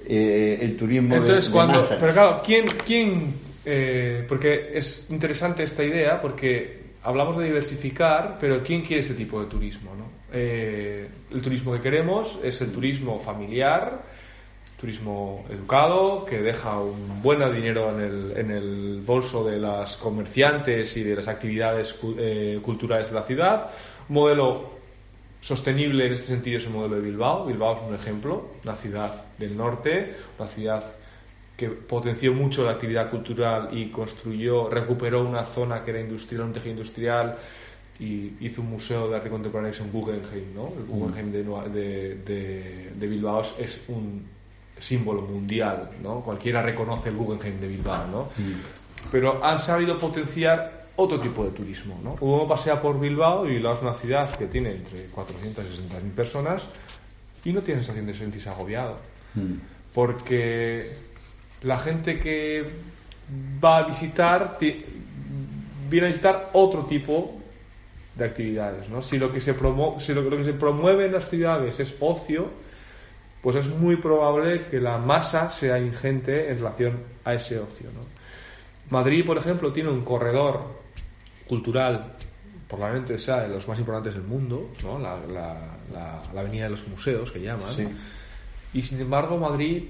eh, el turismo Entonces, de, cuando, Pero claro, ¿quién, quién eh, porque es interesante esta idea, porque hablamos de diversificar, pero ¿quién quiere este tipo de turismo? ¿no? Eh, el turismo que queremos es el turismo familiar, turismo educado, que deja un buen dinero en el, en el bolso de las comerciantes y de las actividades culturales de la ciudad, modelo Sostenible en este sentido es el modelo de Bilbao. Bilbao es un ejemplo, una ciudad del norte, una ciudad que potenció mucho la actividad cultural y construyó, recuperó una zona que era industrial, un tejido industrial y hizo un museo de arte contemporáneo en Guggenheim. ¿no? El Guggenheim de, de, de, Bilbao es un símbolo mundial, ¿no? cualquiera reconoce el Guggenheim de Bilbao. ¿no? Pero han sabido potenciar otro tipo de turismo. ¿no? Uno pasea por Bilbao y Bilbao es una ciudad que tiene entre 400 y 60 mil personas y no tiene sensación de sentirse agobiado. Mm. Porque la gente que va a visitar viene a visitar otro tipo de actividades. ¿no? Si, lo que se si lo, que se promueve en las ciudades es ocio, pues es muy probable que la masa sea ingente en relación a ese ocio. ¿no? Madrid, por ejemplo, tiene un corredor cultural, probablemente sea de los más importantes del mundo, ¿no? la, la, la, avenida de los museos que llaman. Y sin embargo, Madrid,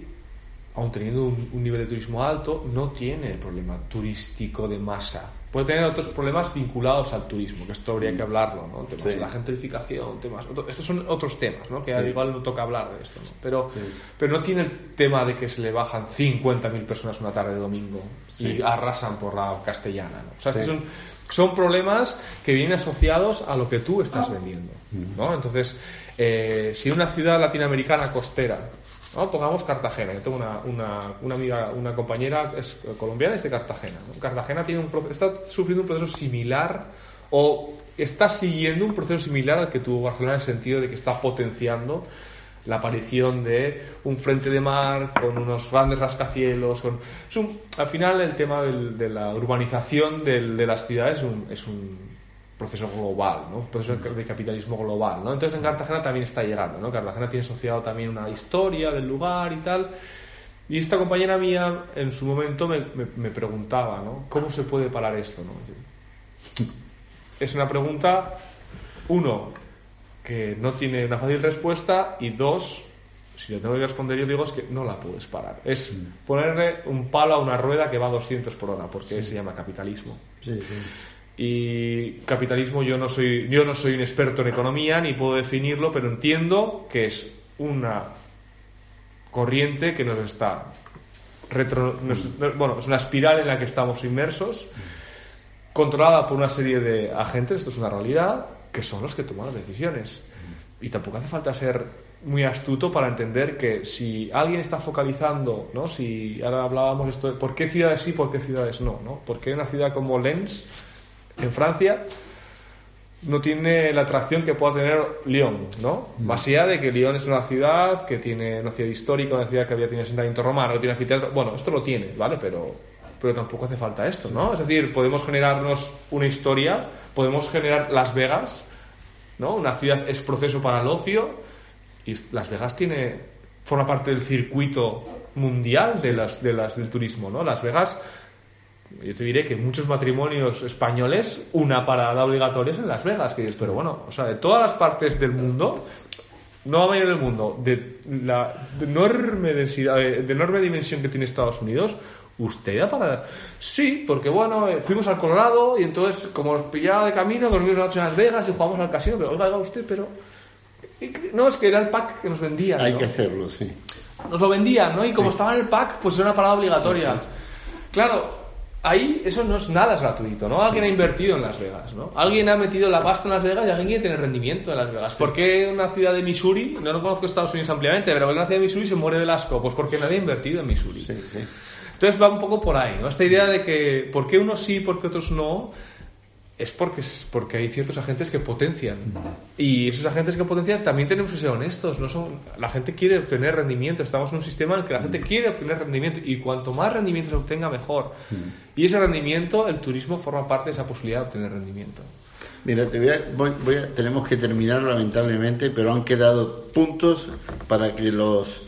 aun teniendo un, nivel de turismo alto, no tiene el problema turístico de masa. Puede tener otros problemas vinculados al turismo, que esto habría que hablarlo, ¿no? Temas de la gentrificación, temas. estos son otros temas, ¿no? Que igual no toca hablar de esto, ¿no? Pero, pero no tiene el tema de que se le bajan 50.000 personas una tarde de domingo y arrasan por la castellana, ¿no? O sea, estos son son problemas que vienen asociados a lo que tú estás vendiendo. ¿no? Entonces, eh, si una ciudad latinoamericana costera, ¿no? pongamos Cartagena, yo tengo una, una, una, amiga, una compañera es colombiana, es de Cartagena. Cartagena tiene un está sufriendo un proceso similar o está siguiendo un proceso similar al que tuvo Barcelona en el sentido de que está potenciando la aparición de un frente de mar con unos grandes rascacielos. Con... al final el tema de la urbanización de las ciudades es un, es un proceso global, ¿no? un proceso de capitalismo global. ¿no? Entonces en Cartagena también está llegando. ¿no? Cartagena tiene asociado también una historia del lugar y tal. Y esta compañera mía en su momento me, me, preguntaba, ¿no? ¿Cómo se puede parar esto? ¿no? Es una pregunta, uno, que no tiene una fácil respuesta y dos, si yo tengo que responder yo digo es que no la puedes parar. Es ponerle un palo a una rueda que va a 200 por hora, porque se llama capitalismo. Y capitalismo yo no soy yo no soy un experto en economía ni puedo definirlo, pero entiendo que es una corriente que nos está retro, mm. bueno, es una espiral en la que estamos inmersos, controlada por una serie de agentes, esto es una realidad, que son los que toman las decisiones. Y tampoco hace falta ser muy astuto para entender que si alguien está focalizando, ¿no? Si ahora hablábamos esto de por qué ciudades sí, por qué ciudades no, ¿no? Porque una ciudad como Lens, en Francia, no tiene la atracción que pueda tener Lyon, ¿no? Mm. Más allá de que Lyon es una ciudad que tiene una ciudad histórica, una ciudad que había tenido asentamiento romano, tiene anfiteatro. Bueno, esto lo tiene, ¿vale? Pero, pero tampoco hace falta esto, ¿no? Es decir, podemos generarnos una historia, podemos generar Las Vegas, ¿no? Una ciudad es proceso para el ocio y Las Vegas tiene forma parte del circuito mundial de las, de las, del turismo, ¿no? Las Vegas yo te diré que muchos matrimonios españoles, una parada obligatoria es en Las Vegas, que dices, pero bueno, o sea, de todas las partes del mundo, no la mayoría del mundo, de la de enorme densidad, de, de enorme dimensión que tiene Estados Unidos, usted da para... Sí, porque bueno, eh, fuimos al Colorado y entonces, como nos pillaba de camino, dormimos una noche en Las Vegas y jugamos al casino, pero oiga, oiga usted, pero... No, es que era el pack que nos vendía. Hay ¿no? que hacerlo, sí. nos lo vendían, ¿no? Y como estaba en el pack, pues era una parada obligatoria. Sí, Claro, ahí eso no es nada gratuito, ¿no? Alguien ha invertido en Las Vegas, ¿no? Alguien ha metido la pasta en Las Vegas y alguien quiere tener rendimiento en Las Vegas. ¿Por qué una ciudad de Missouri, no lo conozco Estados Unidos ampliamente, pero ¿por qué una ciudad de Missouri se muere del asco? Pues porque nadie ha invertido en Missouri. Sí, sí. Entonces va un poco por ahí, ¿no? Esta idea de que por qué unos sí, por qué otros no, es porque, es porque hay ciertos agentes que potencian. Y esos agentes que potencian también tenemos que ser honestos. No son, la gente quiere obtener rendimiento. Estamos en un sistema en el que la gente quiere obtener rendimiento. Y cuanto más rendimiento se obtenga, mejor. Y ese rendimiento, el turismo forma parte de esa posibilidad de obtener rendimiento. Mira, te voy a, voy- voy a- tenemos que terminar lamentablemente, pero han quedado puntos para que los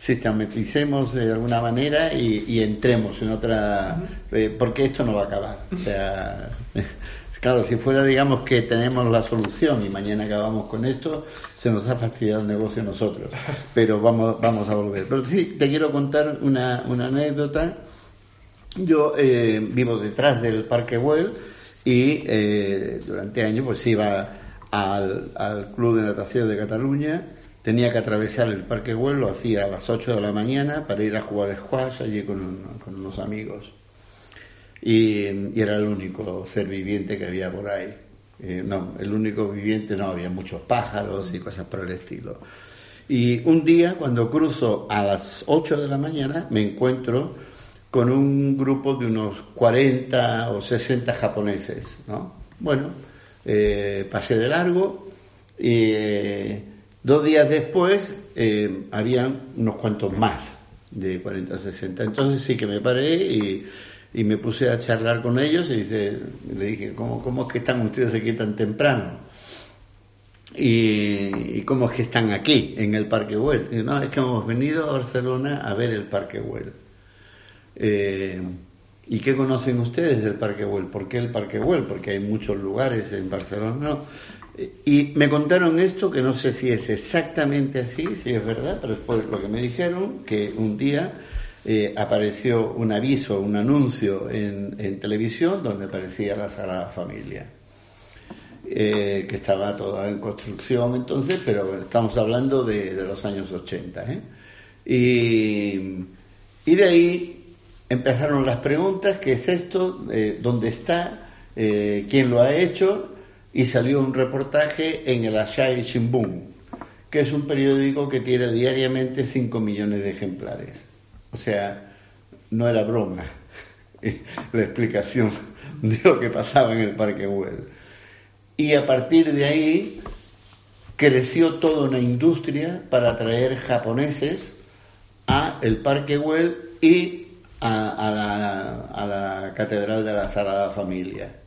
sistematicemos de alguna manera y, y entremos en otra... eh, porque esto no va a acabar. O sea, claro, si fuera, digamos, que tenemos la solución y mañana acabamos con esto, se nos ha fastidiado el negocio a nosotros. Pero vamos, vamos a volver. Pero sí, te quiero contar una, una anécdota. Yo eh, vivo detrás del Parque Güell y eh, durante años pues iba al, al Club de Natación de Cataluña. Tenía que atravesar el Parque Güell, lo hacía a las 8 de la mañana para ir a jugar squash allí con, un- con unos amigos. Y, y era el único ser viviente que había por ahí. Eh, no, el único viviente no, había muchos pájaros y cosas por el estilo. Y un día, cuando cruzo a las 8 de la mañana, me encuentro con un grupo de unos 40 o 60 japoneses, ¿no? Bueno, eh, pasé de largo eh, dos días después eh, habían unos cuantos más de 40 o 60. Entonces sí que me paré y, me puse a charlar con ellos y dice, le dije, ¿cómo, ¿cómo es que están ustedes aquí tan temprano? ¿Y, y cómo es que están aquí, en el Parque Güell? Y, no, es que hemos venido a Barcelona a ver el Parque Güell. Eh, ¿Y qué conocen ustedes del Parque Güell? ¿Por qué el Parque Güell? Porque hay muchos lugares en Barcelona. Y me contaron esto, que no sé si es exactamente así, si es verdad, pero fue lo que me dijeron, que un día eh, apareció un aviso, un anuncio en, televisión donde aparecía la Sagrada Familia eh, que estaba toda en construcción entonces, pero estamos hablando de, los años 80. ¿eh? Y, de ahí empezaron las preguntas, ¿qué es esto? Eh, ¿Dónde está? ¿Quién lo ha hecho? Y salió un reportaje en el Asahi Shimbun, que es un periódico que tiene diariamente 5 millones de ejemplares. O sea, no era broma la explicación de lo que pasaba en el Parque Güell. Y a partir de ahí creció toda una industria para atraer japoneses a el Parque Güell y a, a la, a la Catedral de la Sagrada Familia.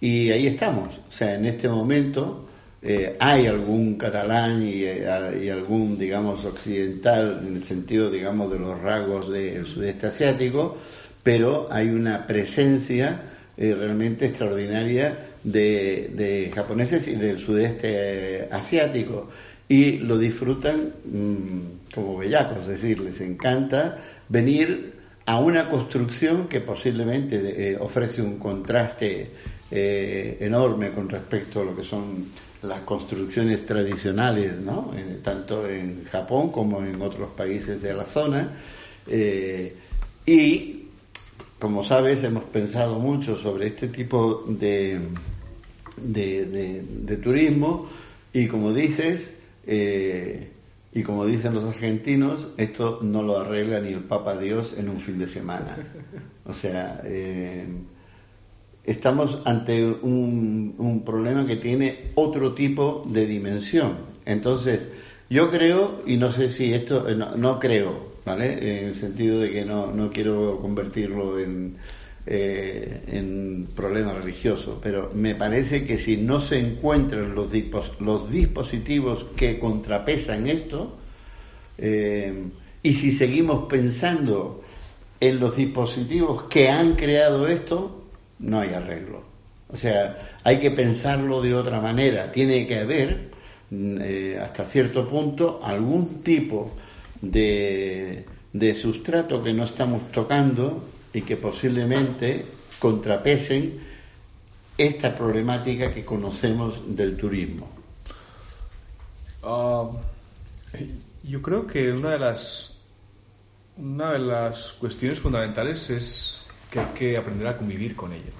Y ahí estamos. O sea, en este momento eh, hay algún catalán y, eh, y algún, digamos, occidental, en el sentido, digamos, de los rasgos del sudeste asiático, pero hay una presencia eh, realmente extraordinaria de, de japoneses y del sudeste asiático y lo disfrutan mm, como bellacos, es decir, les encanta venir a una construcción que posiblemente eh, ofrece un contraste eh, enorme con respecto a lo que son las construcciones tradicionales. Eh, tanto en Japón como en otros países de la zona. Eh, y como sabes, hemos pensado mucho sobre este tipo de, de, de- turismo y como dices, y como dicen los argentinos, esto no lo arregla ni el Papa Dios en un fin de semana. O sea, estamos ante un, un problema que tiene otro tipo de dimensión. Entonces, yo creo, y no sé si esto, eh, no, creo, ¿vale? En el sentido de que no, no quiero convertirlo en, eh, en problema religioso, pero me parece que si no se encuentran los, los dispositivos que contrapesan esto, eh, y si seguimos pensando en los dispositivos que han creado esto, no hay arreglo. O sea, hay que pensarlo de otra manera. Tiene que haber, mm, eh, hasta cierto punto, algún tipo de, de sustrato que no estamos tocando y que posiblemente contrapesen esta problemática que conocemos del turismo. Ah, yo creo que una de las una de las cuestiones fundamentales es que hay que aprender a convivir con ello.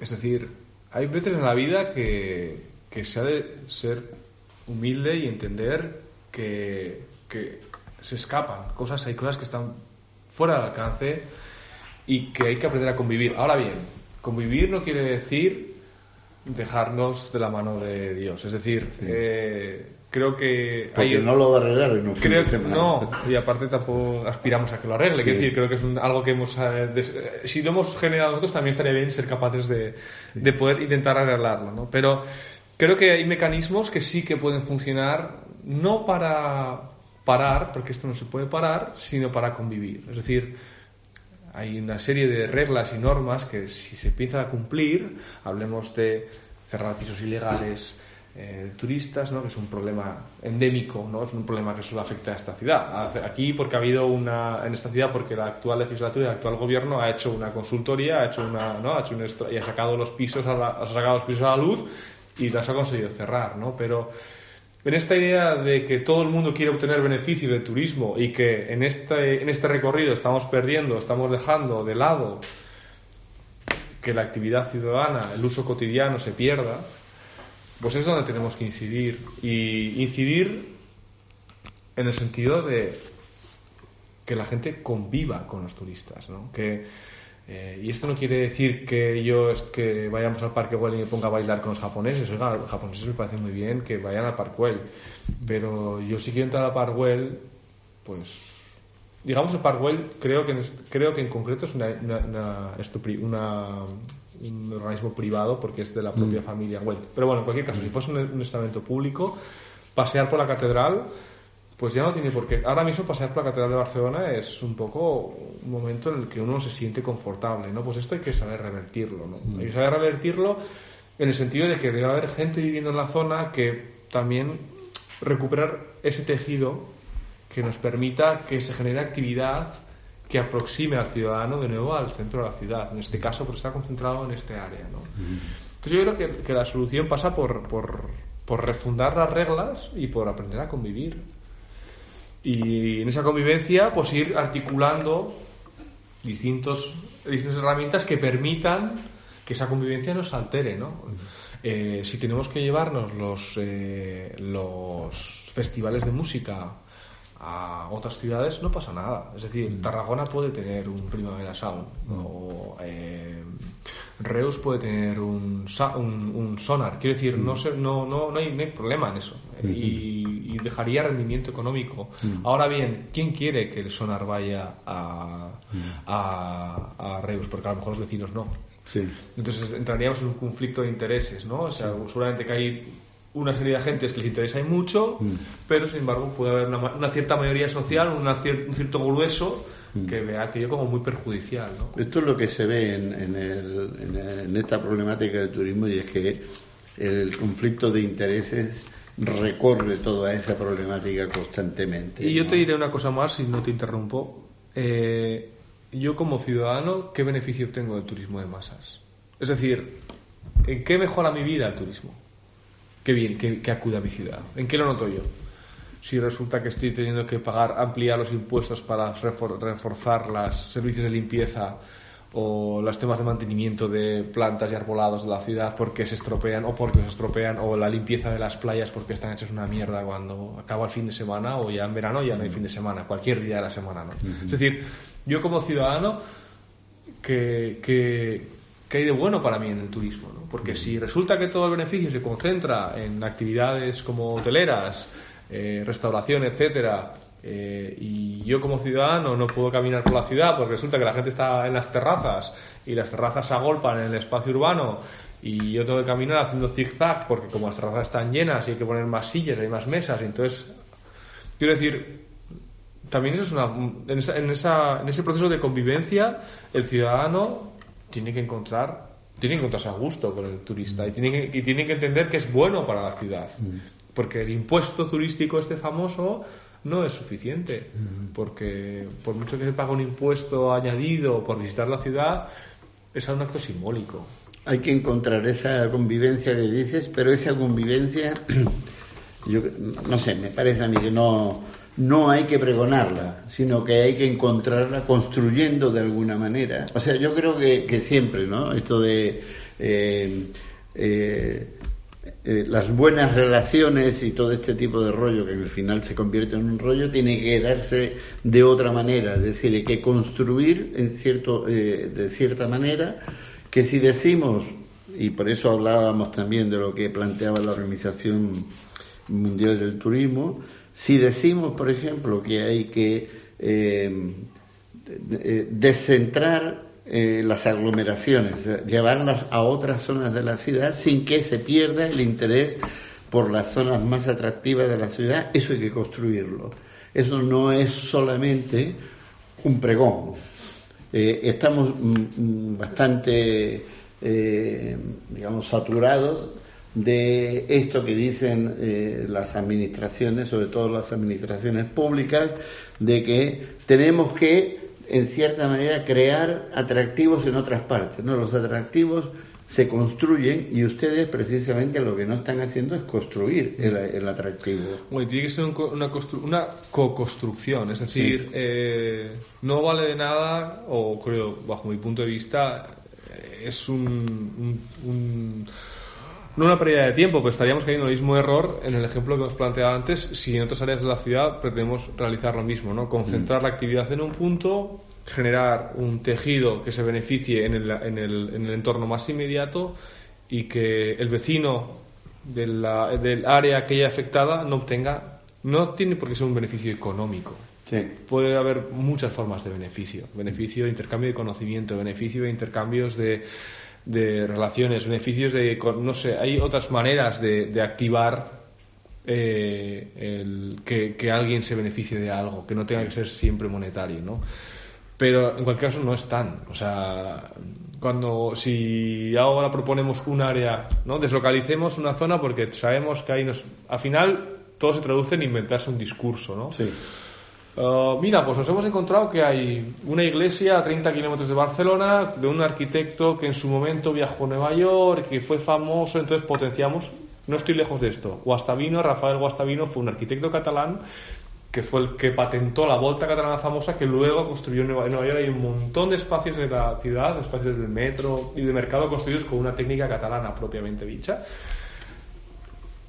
Es decir, hay veces en la vida que, que se ha de ser humilde y entender que, que se escapan cosas, hay cosas que están fuera del alcance y que hay que aprender a convivir. Ahora bien, convivir no quiere decir dejarnos de la mano de Dios. Es decir, eh, creo que... Porque no lo va a arreglar en un creo, No, y aparte tampoco aspiramos a que lo arregle. Es decir, creo que es algo que hemos... Eh, eh, si lo hemos generado nosotros, también estaría bien ser capaces de, de poder intentar arreglarlo. ¿no? Pero creo que hay mecanismos que sí que pueden funcionar, no para parar, porque esto no se puede parar, sino para convivir. Es decir, hay una serie de reglas y normas que si se empiezan a cumplir, hablemos de cerrar pisos ilegales, eh, turistas, ¿no? que es un problema endémico, ¿no? es un problema que solo afecta a esta ciudad. Aquí porque ha habido una, en esta ciudad, porque la actual legislatura, el actual gobierno ha hecho una consultoría, ha hecho una, ¿no? ha hecho y ha sacado los pisos a la, ha sacado los pisos a la luz y las ha conseguido cerrar, ¿no? Pero en esta idea de que todo el mundo quiere obtener beneficio del turismo y que en este, en este recorrido estamos perdiendo, estamos dejando de lado que la actividad ciudadana, el uso cotidiano se pierda, pues es donde tenemos que incidir. Y incidir en el sentido de que la gente conviva con los turistas, ¿no? Que, eh, y esto no quiere decir que yo que vayamos al Parque Güell y me ponga a bailar con los japoneses. Oiga, los japoneses me parece muy bien que vayan al Parque Güell. Pero yo si quiero entrar al Parque Güell, pues... Digamos, el Parque Güell creo que, creo que en concreto es una, una, un organismo privado porque es de la propia mm. familia Güell. Pero bueno, en cualquier caso, si fuese un, un estamento público, pasear por la catedral pues ya no tiene por qué. Ahora mismo pasear por la Catedral de Barcelona es un poco un momento en el que uno se siente confortable, ¿no? Pues esto hay que saber revertirlo, ¿no? Mm. Hay que saber revertirlo en el sentido de que debe haber gente viviendo en la zona que también recuperar ese tejido que nos permita que se genere actividad que aproxime al ciudadano de nuevo al centro de la ciudad. En este caso, porque está concentrado en este área, ¿no? Entonces yo creo que, que la solución pasa por, por, por refundar las reglas y por aprender a convivir. Y en esa convivencia, pues ir articulando distintos, distintas herramientas que permitan que esa convivencia no se altere, ¿no? Eh, si tenemos que llevarnos los, eh, los festivales de música a otras ciudades no pasa nada. Es decir, mm. Tarragona puede tener un Primavera Sound mm. o eh, Reus puede tener un, un, sonar. Quiero decir, no, mm. no, no, no, hay, problema en eso mm-hmm. y, dejaría rendimiento económico. Ahora bien, ¿quién quiere que el sonar vaya a, a, a Reus? Porque a lo mejor los vecinos no. Entonces entraríamos en un conflicto de intereses, ¿no? O sea, seguramente que hay una serie de agentes que les interesa y mucho, mm. pero sin embargo puede haber una, cierta mayoría social, un cierto grueso mm. que vea aquello como muy perjudicial. ¿no? Esto es lo que se ve en, en, esta problemática del turismo y es que el conflicto de intereses recorre toda esa problemática constantemente. Y yo te diré una cosa más, si no te interrumpo. Eh, yo como ciudadano, ¿qué beneficio obtengo del turismo de masas? Es decir, ¿en qué mejora mi vida el turismo? Qué bien que, acuda a mi ciudad. ¿En qué lo noto yo? Si resulta que estoy teniendo que pagar, ampliar los impuestos para reforzar los servicios de limpieza o los temas de mantenimiento de plantas y arbolados de la ciudad porque se estropean o porque se estropean o la limpieza de las playas porque están hechas una mierda cuando acaba el fin de semana o ya en verano ya no hay fin de semana, cualquier día de la semana. ¿no? Es decir, yo como ciudadano que, que ¿qué hay de bueno para mí en el turismo? ¿no? Porque si resulta que todo el beneficio se concentra en actividades como hoteleras, eh, restauración, etcétera, eh, y yo como ciudadano no puedo caminar por la ciudad porque resulta que la gente está en las terrazas y las terrazas se agolpan en el espacio urbano y yo tengo que caminar haciendo zigzag porque como las terrazas están llenas y hay que poner más sillas, hay más mesas, entonces quiero decir, también eso es una, en, esa, en, ese proceso de convivencia el ciudadano tiene que encontrar tiene que encontrarse a gusto con el turista y tiene que, y tiene que entender que es bueno para la ciudad. Porque el impuesto turístico este famoso no es suficiente, porque por mucho que se pague un impuesto añadido por visitar la ciudad, es un acto simbólico. Hay que encontrar esa convivencia que dices, pero esa convivencia, yo no sé, me parece a mí que no, no hay que pregonarla, sino que hay que encontrarla construyendo de alguna manera. O sea, yo creo que, siempre, ¿no? Esto de... Eh, eh, eh, las buenas relaciones y todo este tipo de rollo que en el final se convierte en un rollo tiene que darse de otra manera, es decir, hay que construir en cierto, de cierta manera que si decimos, y por eso hablábamos también de lo que planteaba la Organización Mundial del Turismo, si decimos, por ejemplo, que hay que eh, descentrar eh, las aglomeraciones, llevarlas a otras zonas de la ciudad sin que se pierda el interés por las zonas más atractivas de la ciudad, eso hay que construirlo. Eso no es solamente un pregón. Eh, estamos mm, mm, bastante, eh, digamos, saturados de esto que dicen las administraciones, sobre todo las administraciones públicas, de que tenemos que en cierta manera, crear atractivos en otras partes. ¿no? Los atractivos se construyen y ustedes precisamente lo que no están haciendo es construir el, atractivo. Bueno, tiene que ser una, una co-construcción, es decir, eh, no vale de nada, o creo, bajo mi punto de vista, eh, es un no una pérdida de tiempo, pues estaríamos cayendo en el mismo error en el ejemplo que hemos planteado antes si en otras áreas de la ciudad pretendemos realizar lo mismo, ¿no? Concentrar la actividad en un punto, generar un tejido que se beneficie en el, en el, en el entorno más inmediato y que el vecino de la, del área que haya afectada no obtenga, no tiene por qué ser un beneficio económico. Sí. Puede haber muchas formas de beneficio. Beneficio de intercambio de conocimiento, beneficio de intercambios de de relaciones, beneficios de, no sé, hay otras maneras de, de activar eh, el, que, que, alguien se beneficie de algo, que no tenga que ser siempre monetario, ¿no? Pero en cualquier caso no es tan, o sea, cuando, si ahora proponemos un área, ¿no? Deslocalicemos una zona porque sabemos que ahí nos, al final todo se traduce en inventarse un discurso, ¿no? Sí. Uh, mira, pues nos hemos encontrado que hay una iglesia a 30 kilómetros de Barcelona de un arquitecto que en su momento viajó a Nueva York, que fue famoso, entonces potenciamos. No estoy lejos de esto. Guastavino, Rafael Guastavino, fue un arquitecto catalán que fue el que patentó la Volta Catalana famosa, que luego construyó en Nueva, York. Hay un montón de espacios de la ciudad, espacios del metro y de mercado construidos con una técnica catalana propiamente dicha.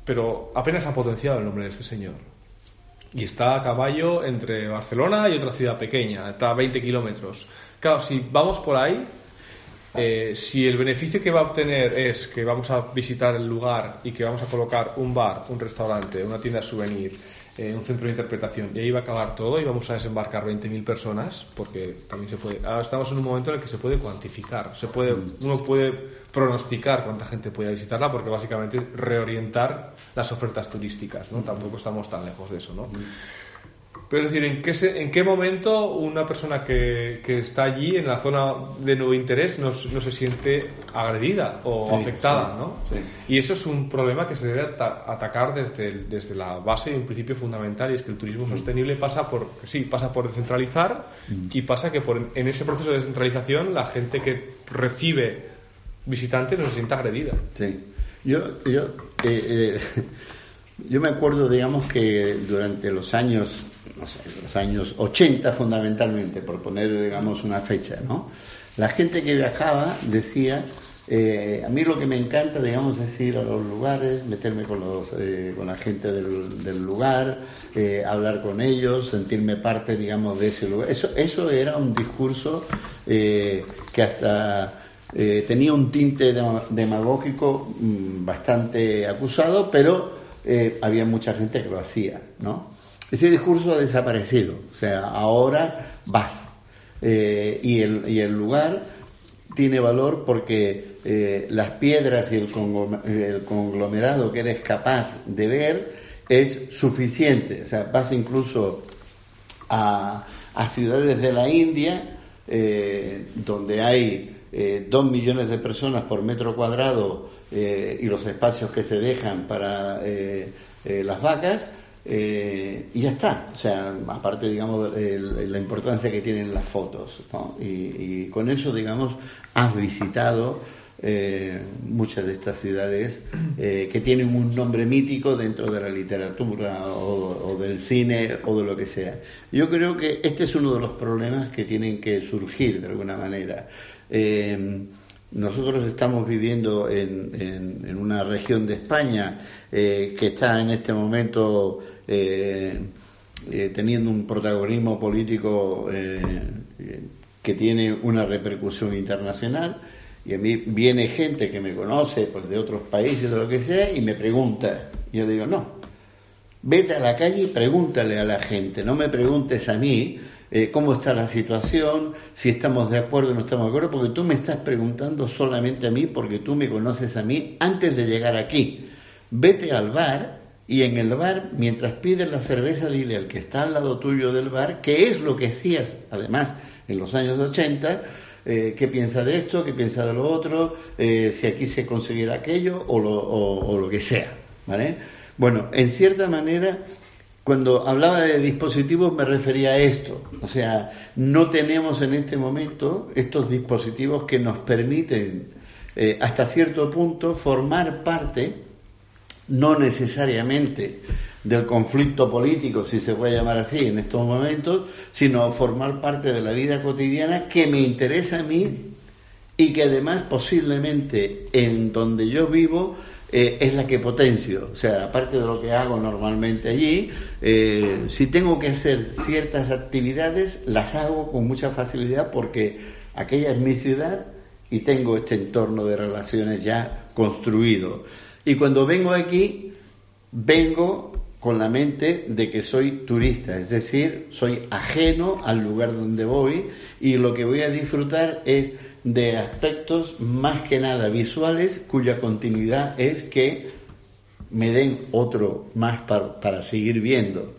Pero apenas ha potenciado el nombre de este señor y está a caballo entre Barcelona y otra ciudad pequeña, está a 20 kilómetros. Claro, si vamos por ahí, eh, si el beneficio que va a obtener es que vamos a visitar el lugar y que vamos a colocar un bar, un restaurante, una tienda de souvenir, eh, un centro de interpretación y ahí va a acabar todo y vamos a desembarcar 20.000 personas porque también se puede ahora estamos en un momento en el que se puede cuantificar se puede mm. uno puede pronosticar cuánta gente puede visitarla porque básicamente reorientar las ofertas turísticas no tampoco estamos tan lejos de eso no mm. Pero es decir, ¿en qué, ¿en qué momento una persona que, que, está allí en la zona de nuevo interés no, no se siente agredida o afectada? ¿no? Y eso es un problema que se debe atacar desde, desde la base y un principio fundamental y es que el turismo sostenible pasa por, sí, pasa por descentralizar y pasa que por, en ese proceso de descentralización la gente que recibe visitantes no se sienta agredida. Sí. Yo, yo, eh, eh, yo me acuerdo, digamos, que durante los años los años 80 fundamentalmente, por poner, digamos, una fecha, ¿no? La gente que viajaba decía, eh, a mí lo que me encanta, digamos, es ir a los lugares, meterme con, los, eh, con la gente del, lugar, eh, hablar con ellos, sentirme parte, digamos, de ese lugar. Eso, eso era un discurso que hasta tenía un tinte demagógico mm, bastante acusado, pero había mucha gente que lo hacía, ¿no? Ese discurso ha desaparecido, o sea, ahora vas. Eh, y, el, y el lugar tiene valor porque las piedras y el conglomerado que eres capaz de ver es suficiente. O sea, vas incluso a, a ciudades de la India, donde hay eh, dos millones de personas por metro cuadrado eh, y los espacios que se dejan para eh, las vacas, y ya está. O sea, aparte, digamos, la importancia que tienen las fotos. Y, con eso, digamos, has visitado muchas de estas ciudades que tienen un nombre mítico dentro de la literatura o, del cine o de lo que sea. Yo creo que este es uno de los problemas que tienen que surgir de alguna manera. Eh, nosotros estamos viviendo en, una región de España eh, que está en este momento eh, teniendo un protagonismo político que tiene una repercusión internacional y a mí viene gente que me conoce pues, de otros países, de lo que sea, y me pregunta. Y yo le digo, no, vete a la calle y pregúntale a la gente, no me preguntes a mí eh, cómo está la situación, si estamos de acuerdo o no estamos de acuerdo, porque tú me estás preguntando solamente a mí, porque tú me conoces a mí antes de llegar aquí. Vete al bar y en el bar, mientras pides la cerveza, dile al que está al lado tuyo del bar, que es lo que hacías, además, en los años 80, eh, qué piensa de esto, qué piensa de lo otro, eh, si aquí se consiguiera aquello o lo, o lo que sea. ¿vale? Bueno, en cierta manera cuando hablaba de dispositivos me refería a esto, o sea, no tenemos en este momento estos dispositivos que nos permiten eh, hasta cierto punto formar parte, no necesariamente del conflicto político, si se puede llamar así en estos momentos, sino formar parte de la vida cotidiana que me interesa a mí y que además posiblemente en donde yo vivo eh, es la que potencio. O sea, aparte de lo que hago normalmente allí, eh, si tengo que hacer ciertas actividades, las hago con mucha facilidad porque aquella es mi ciudad y tengo este entorno de relaciones ya construido. Y cuando vengo aquí, vengo con la mente de que soy turista, es decir, soy ajeno al lugar donde voy y lo que voy a disfrutar es de aspectos más que nada visuales cuya continuidad es que me den otro más para, seguir viendo.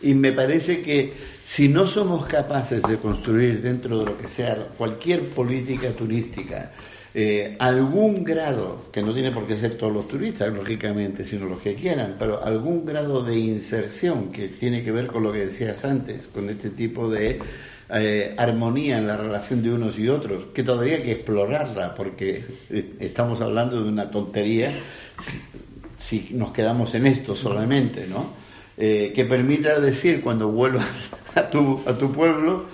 Y me parece que si no somos capaces de construir dentro de lo que sea cualquier política turística, eh, algún grado, que no tiene por qué ser todos los turistas, lógicamente, sino los que quieran, pero algún grado de inserción que tiene que ver con lo que decías antes, con este tipo de eh, armonía en la relación de unos y otros, que todavía hay que explorarla, porque eh, estamos hablando de una tontería si, nos quedamos en esto solamente, ¿no? Eh, que permita decir cuando vuelvas a tu, a tu pueblo,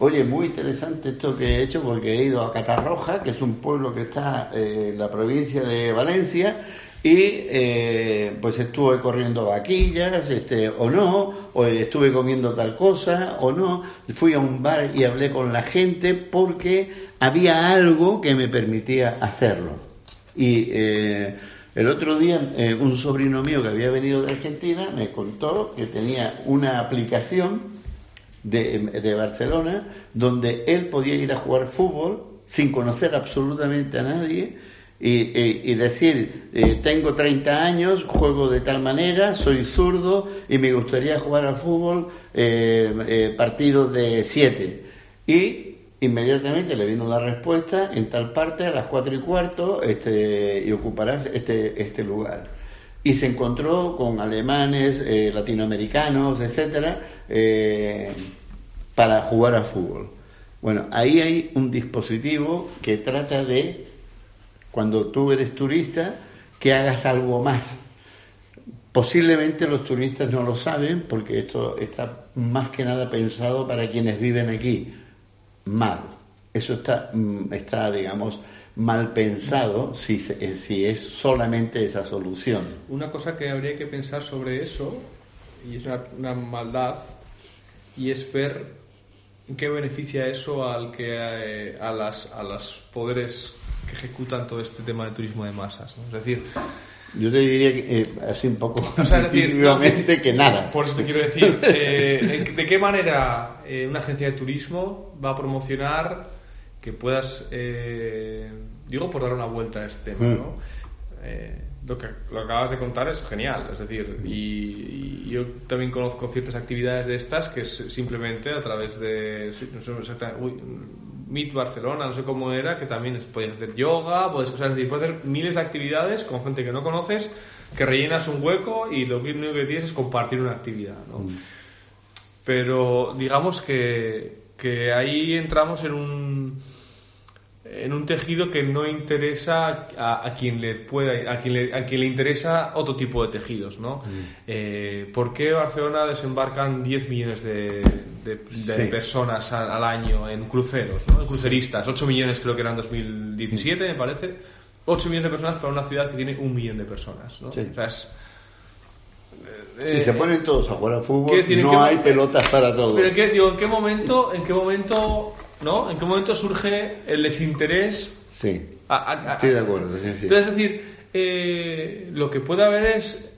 oye, muy interesante esto que he hecho porque he ido a Catarroja, que es un pueblo que está en la provincia de Valencia, y eh, pues estuve corriendo vaquillas este o no o estuve comiendo tal cosa o no. Fui a un bar y hablé con la gente porque había algo que me permitía hacerlo. Y eh, el otro día eh, un sobrino mío que había venido de Argentina me contó que tenía una aplicación de, de Barcelona donde él podía ir a jugar fútbol sin conocer absolutamente a nadie y, decir, eh, tengo 30 años, juego de tal manera, soy zurdo y me gustaría jugar al fútbol eh, eh, partidos de 7. Y inmediatamente le vino la respuesta en tal parte a las 4 y cuarto este, y ocuparás este, este lugar. Y se encontró con alemanes, latinoamericanos, etcétera, para jugar al fútbol. Bueno, ahí hay un dispositivo que trata de cuando tú eres turista, que hagas algo más. Posiblemente los turistas no lo saben porque esto está más que nada pensado para quienes viven aquí. Mal. Eso está, mm, está digamos, mal pensado si, eh, si es solamente esa solución. Una cosa que habría que pensar sobre eso, y es una, maldad, y es ver qué beneficia eso al que, eh, a, las, a los poderes que ejecutan todo este tema de turismo de masas. ¿no? Es decir, yo te diría que eh, así un poco o sea, decir, no, que, que nada. Por eso te quiero decir, eh, ¿de qué manera una agencia de turismo va a promocionar que puedas, eh, digo por dar una vuelta a este tema, Mm. ¿no? Eh, lo, que, lo acabas de contar es genial, es decir, y, y yo también conozco ciertas actividades de estas que es simplemente a través de, no sé exactamente, uy, Meet Barcelona, no sé cómo era, que también puedes hacer yoga, puedes, o sea, es decir, puedes hacer miles de actividades con gente que no conoces, que rellenas un hueco y lo único que tienes es compartir una actividad, ¿no? Pero digamos que, que ahí entramos en un en un tejido que no interesa a, a quien le pueda a quien le, a quien le interesa otro tipo de tejidos ¿no? Eh, ¿por qué Barcelona desembarcan 10 millones de, de- de Sí. personas al, al año en cruceros ¿no? en cruceristas 8 millones creo que eran 2017 me parece 8 millones de personas para una ciudad que tiene un millón de personas ¿no? Sí. O sea, es- Si eh, se ponen todos a jugar al fútbol, decir, ¿en no hay pelotas para todos. Pero ¿en qué, digo, ¿en qué momento, en qué momento, no? ¿En qué momento surge el desinterés? Sí, a- a- a- estoy de acuerdo. sí, sí. Entonces, es decir, eh, lo que puede haber es,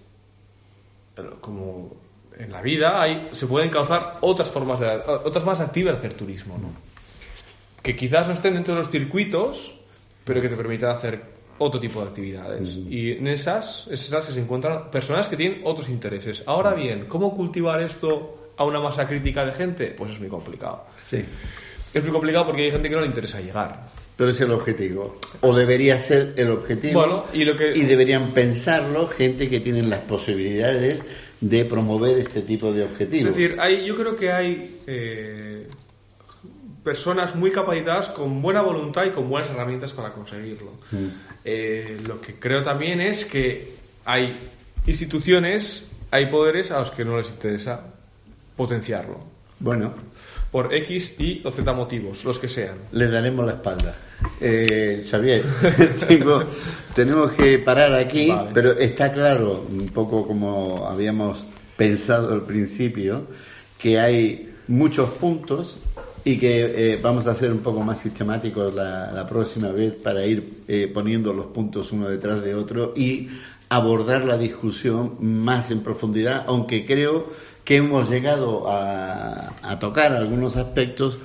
como en la vida, hay, se pueden causar otras formas de, otras más activas de hacer turismo, ¿no? Que quizás no estén dentro de los circuitos, pero que te permitan hacer otro tipo de actividades. Y en esas, esas que se encuentran personas que tienen otros intereses. Ahora bien, ¿cómo cultivar esto a una masa crítica de gente? Pues es muy complicado. Sí. Es muy complicado porque hay gente que no le interesa llegar. Pero es el objetivo. O debería ser el objetivo. Bueno, y lo que- deberían pensarlo gente que tienen las posibilidades de promover este tipo de objetivos. Es decir, hay, yo creo que hay eh, personas muy capacitadas con buena voluntad y con buenas herramientas para conseguirlo. Eh, lo que creo también es que hay instituciones, hay poderes a los que no les interesa potenciarlo. Bueno, Por X, Y o Z motivos, los que sean. le daremos la espalda. Eh, Xavier, tengo- tenemos que parar aquí, Vale. pero está claro, un poco como habíamos pensado al principio, que hay muchos puntos y que eh, vamos a ser un poco más sistemáticos la, próxima vez para ir eh, poniendo los puntos uno detrás de otro y abordar la discusión más en profundidad, aunque creo que hemos llegado a, a tocar algunos aspectos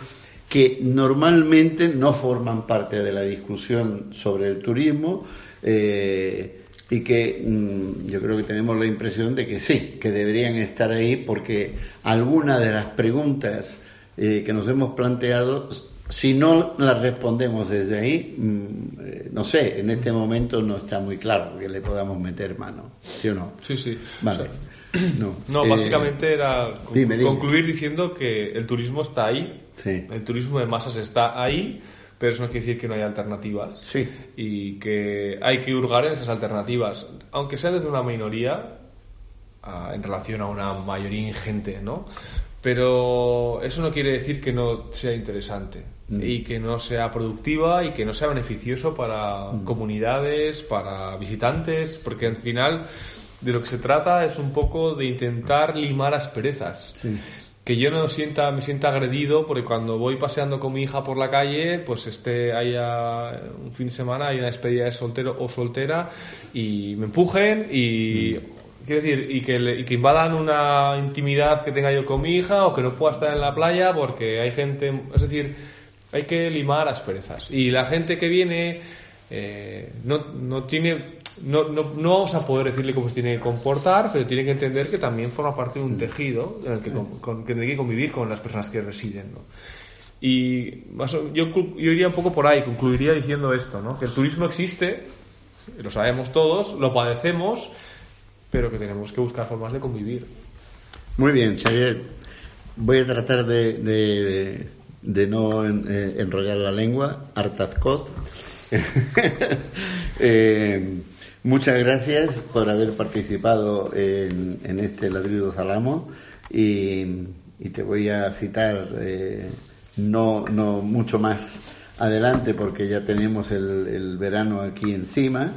que normalmente no forman parte de la discusión sobre el turismo eh, y que mm, yo creo que tenemos la impresión de que sí, que deberían estar ahí porque algunas de las preguntas eh, que nos hemos planteado, si no las respondemos desde ahí, mm, eh, no sé, en este momento no está muy claro que le podamos meter mano, ¿sí o no? Sí, sí. Vale. O sea, no, no, eh, básicamente era dime. concluir diciendo que el turismo está ahí, Sí. el turismo de masas está ahí, pero eso no quiere decir que no haya alternativas. Sí. Y que hay que hurgar en esas alternativas, aunque sea desde una minoría ah, en relación a una mayoría ingente, ¿no? Pero eso no quiere decir que no sea interesante Mm. y que no sea productiva y que no sea beneficioso para Mm. comunidades, para visitantes, porque al final de lo que se trata es un poco de intentar limar asperezas Sí. que yo no sienta me sienta agredido porque cuando voy paseando con mi hija por la calle pues este haya un fin de semana hay una despedida de soltero o soltera y me empujen y quiero decir y que, le- y que invadan una intimidad que tenga yo con mi hija o que no pueda estar en la playa porque hay gente es decir hay que limar asperezas y la gente que viene eh, no, no tiene no, no, no vamos a poder decirle cómo se tiene que comportar, pero tiene que entender que también forma parte de un tejido en el que, con- con- que tiene que convivir con las personas que residen. ¿no? Y yo, yo iría un poco por ahí, concluiría diciendo esto, ¿no? que el turismo existe, lo sabemos todos, lo padecemos, pero que tenemos que buscar formas de convivir. Muy bien, Xavier. Voy a tratar de, de- no eh, enrollar la lengua. Artazcot. Eh, muchas gracias por haber participado en, en este Ladrido Salamo y, y te voy a citar eh, no, no mucho más adelante porque ya tenemos el, el verano aquí encima.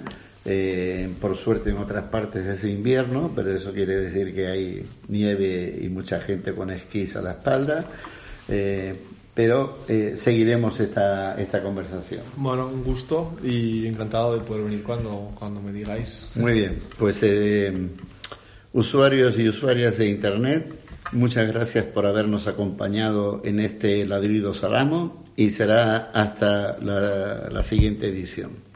Eh, por suerte en otras partes es invierno, pero eso quiere decir que hay nieve y mucha gente con esquís a la espalda. Eh, pero eh, seguiremos esta, esta conversación. Bueno, un gusto y encantado de poder venir cuando, cuando me digáis. Muy bien, pues usuarios y usuarias de Internet, muchas gracias por habernos acompañado en este ladrido salamo y será hasta la siguiente edición.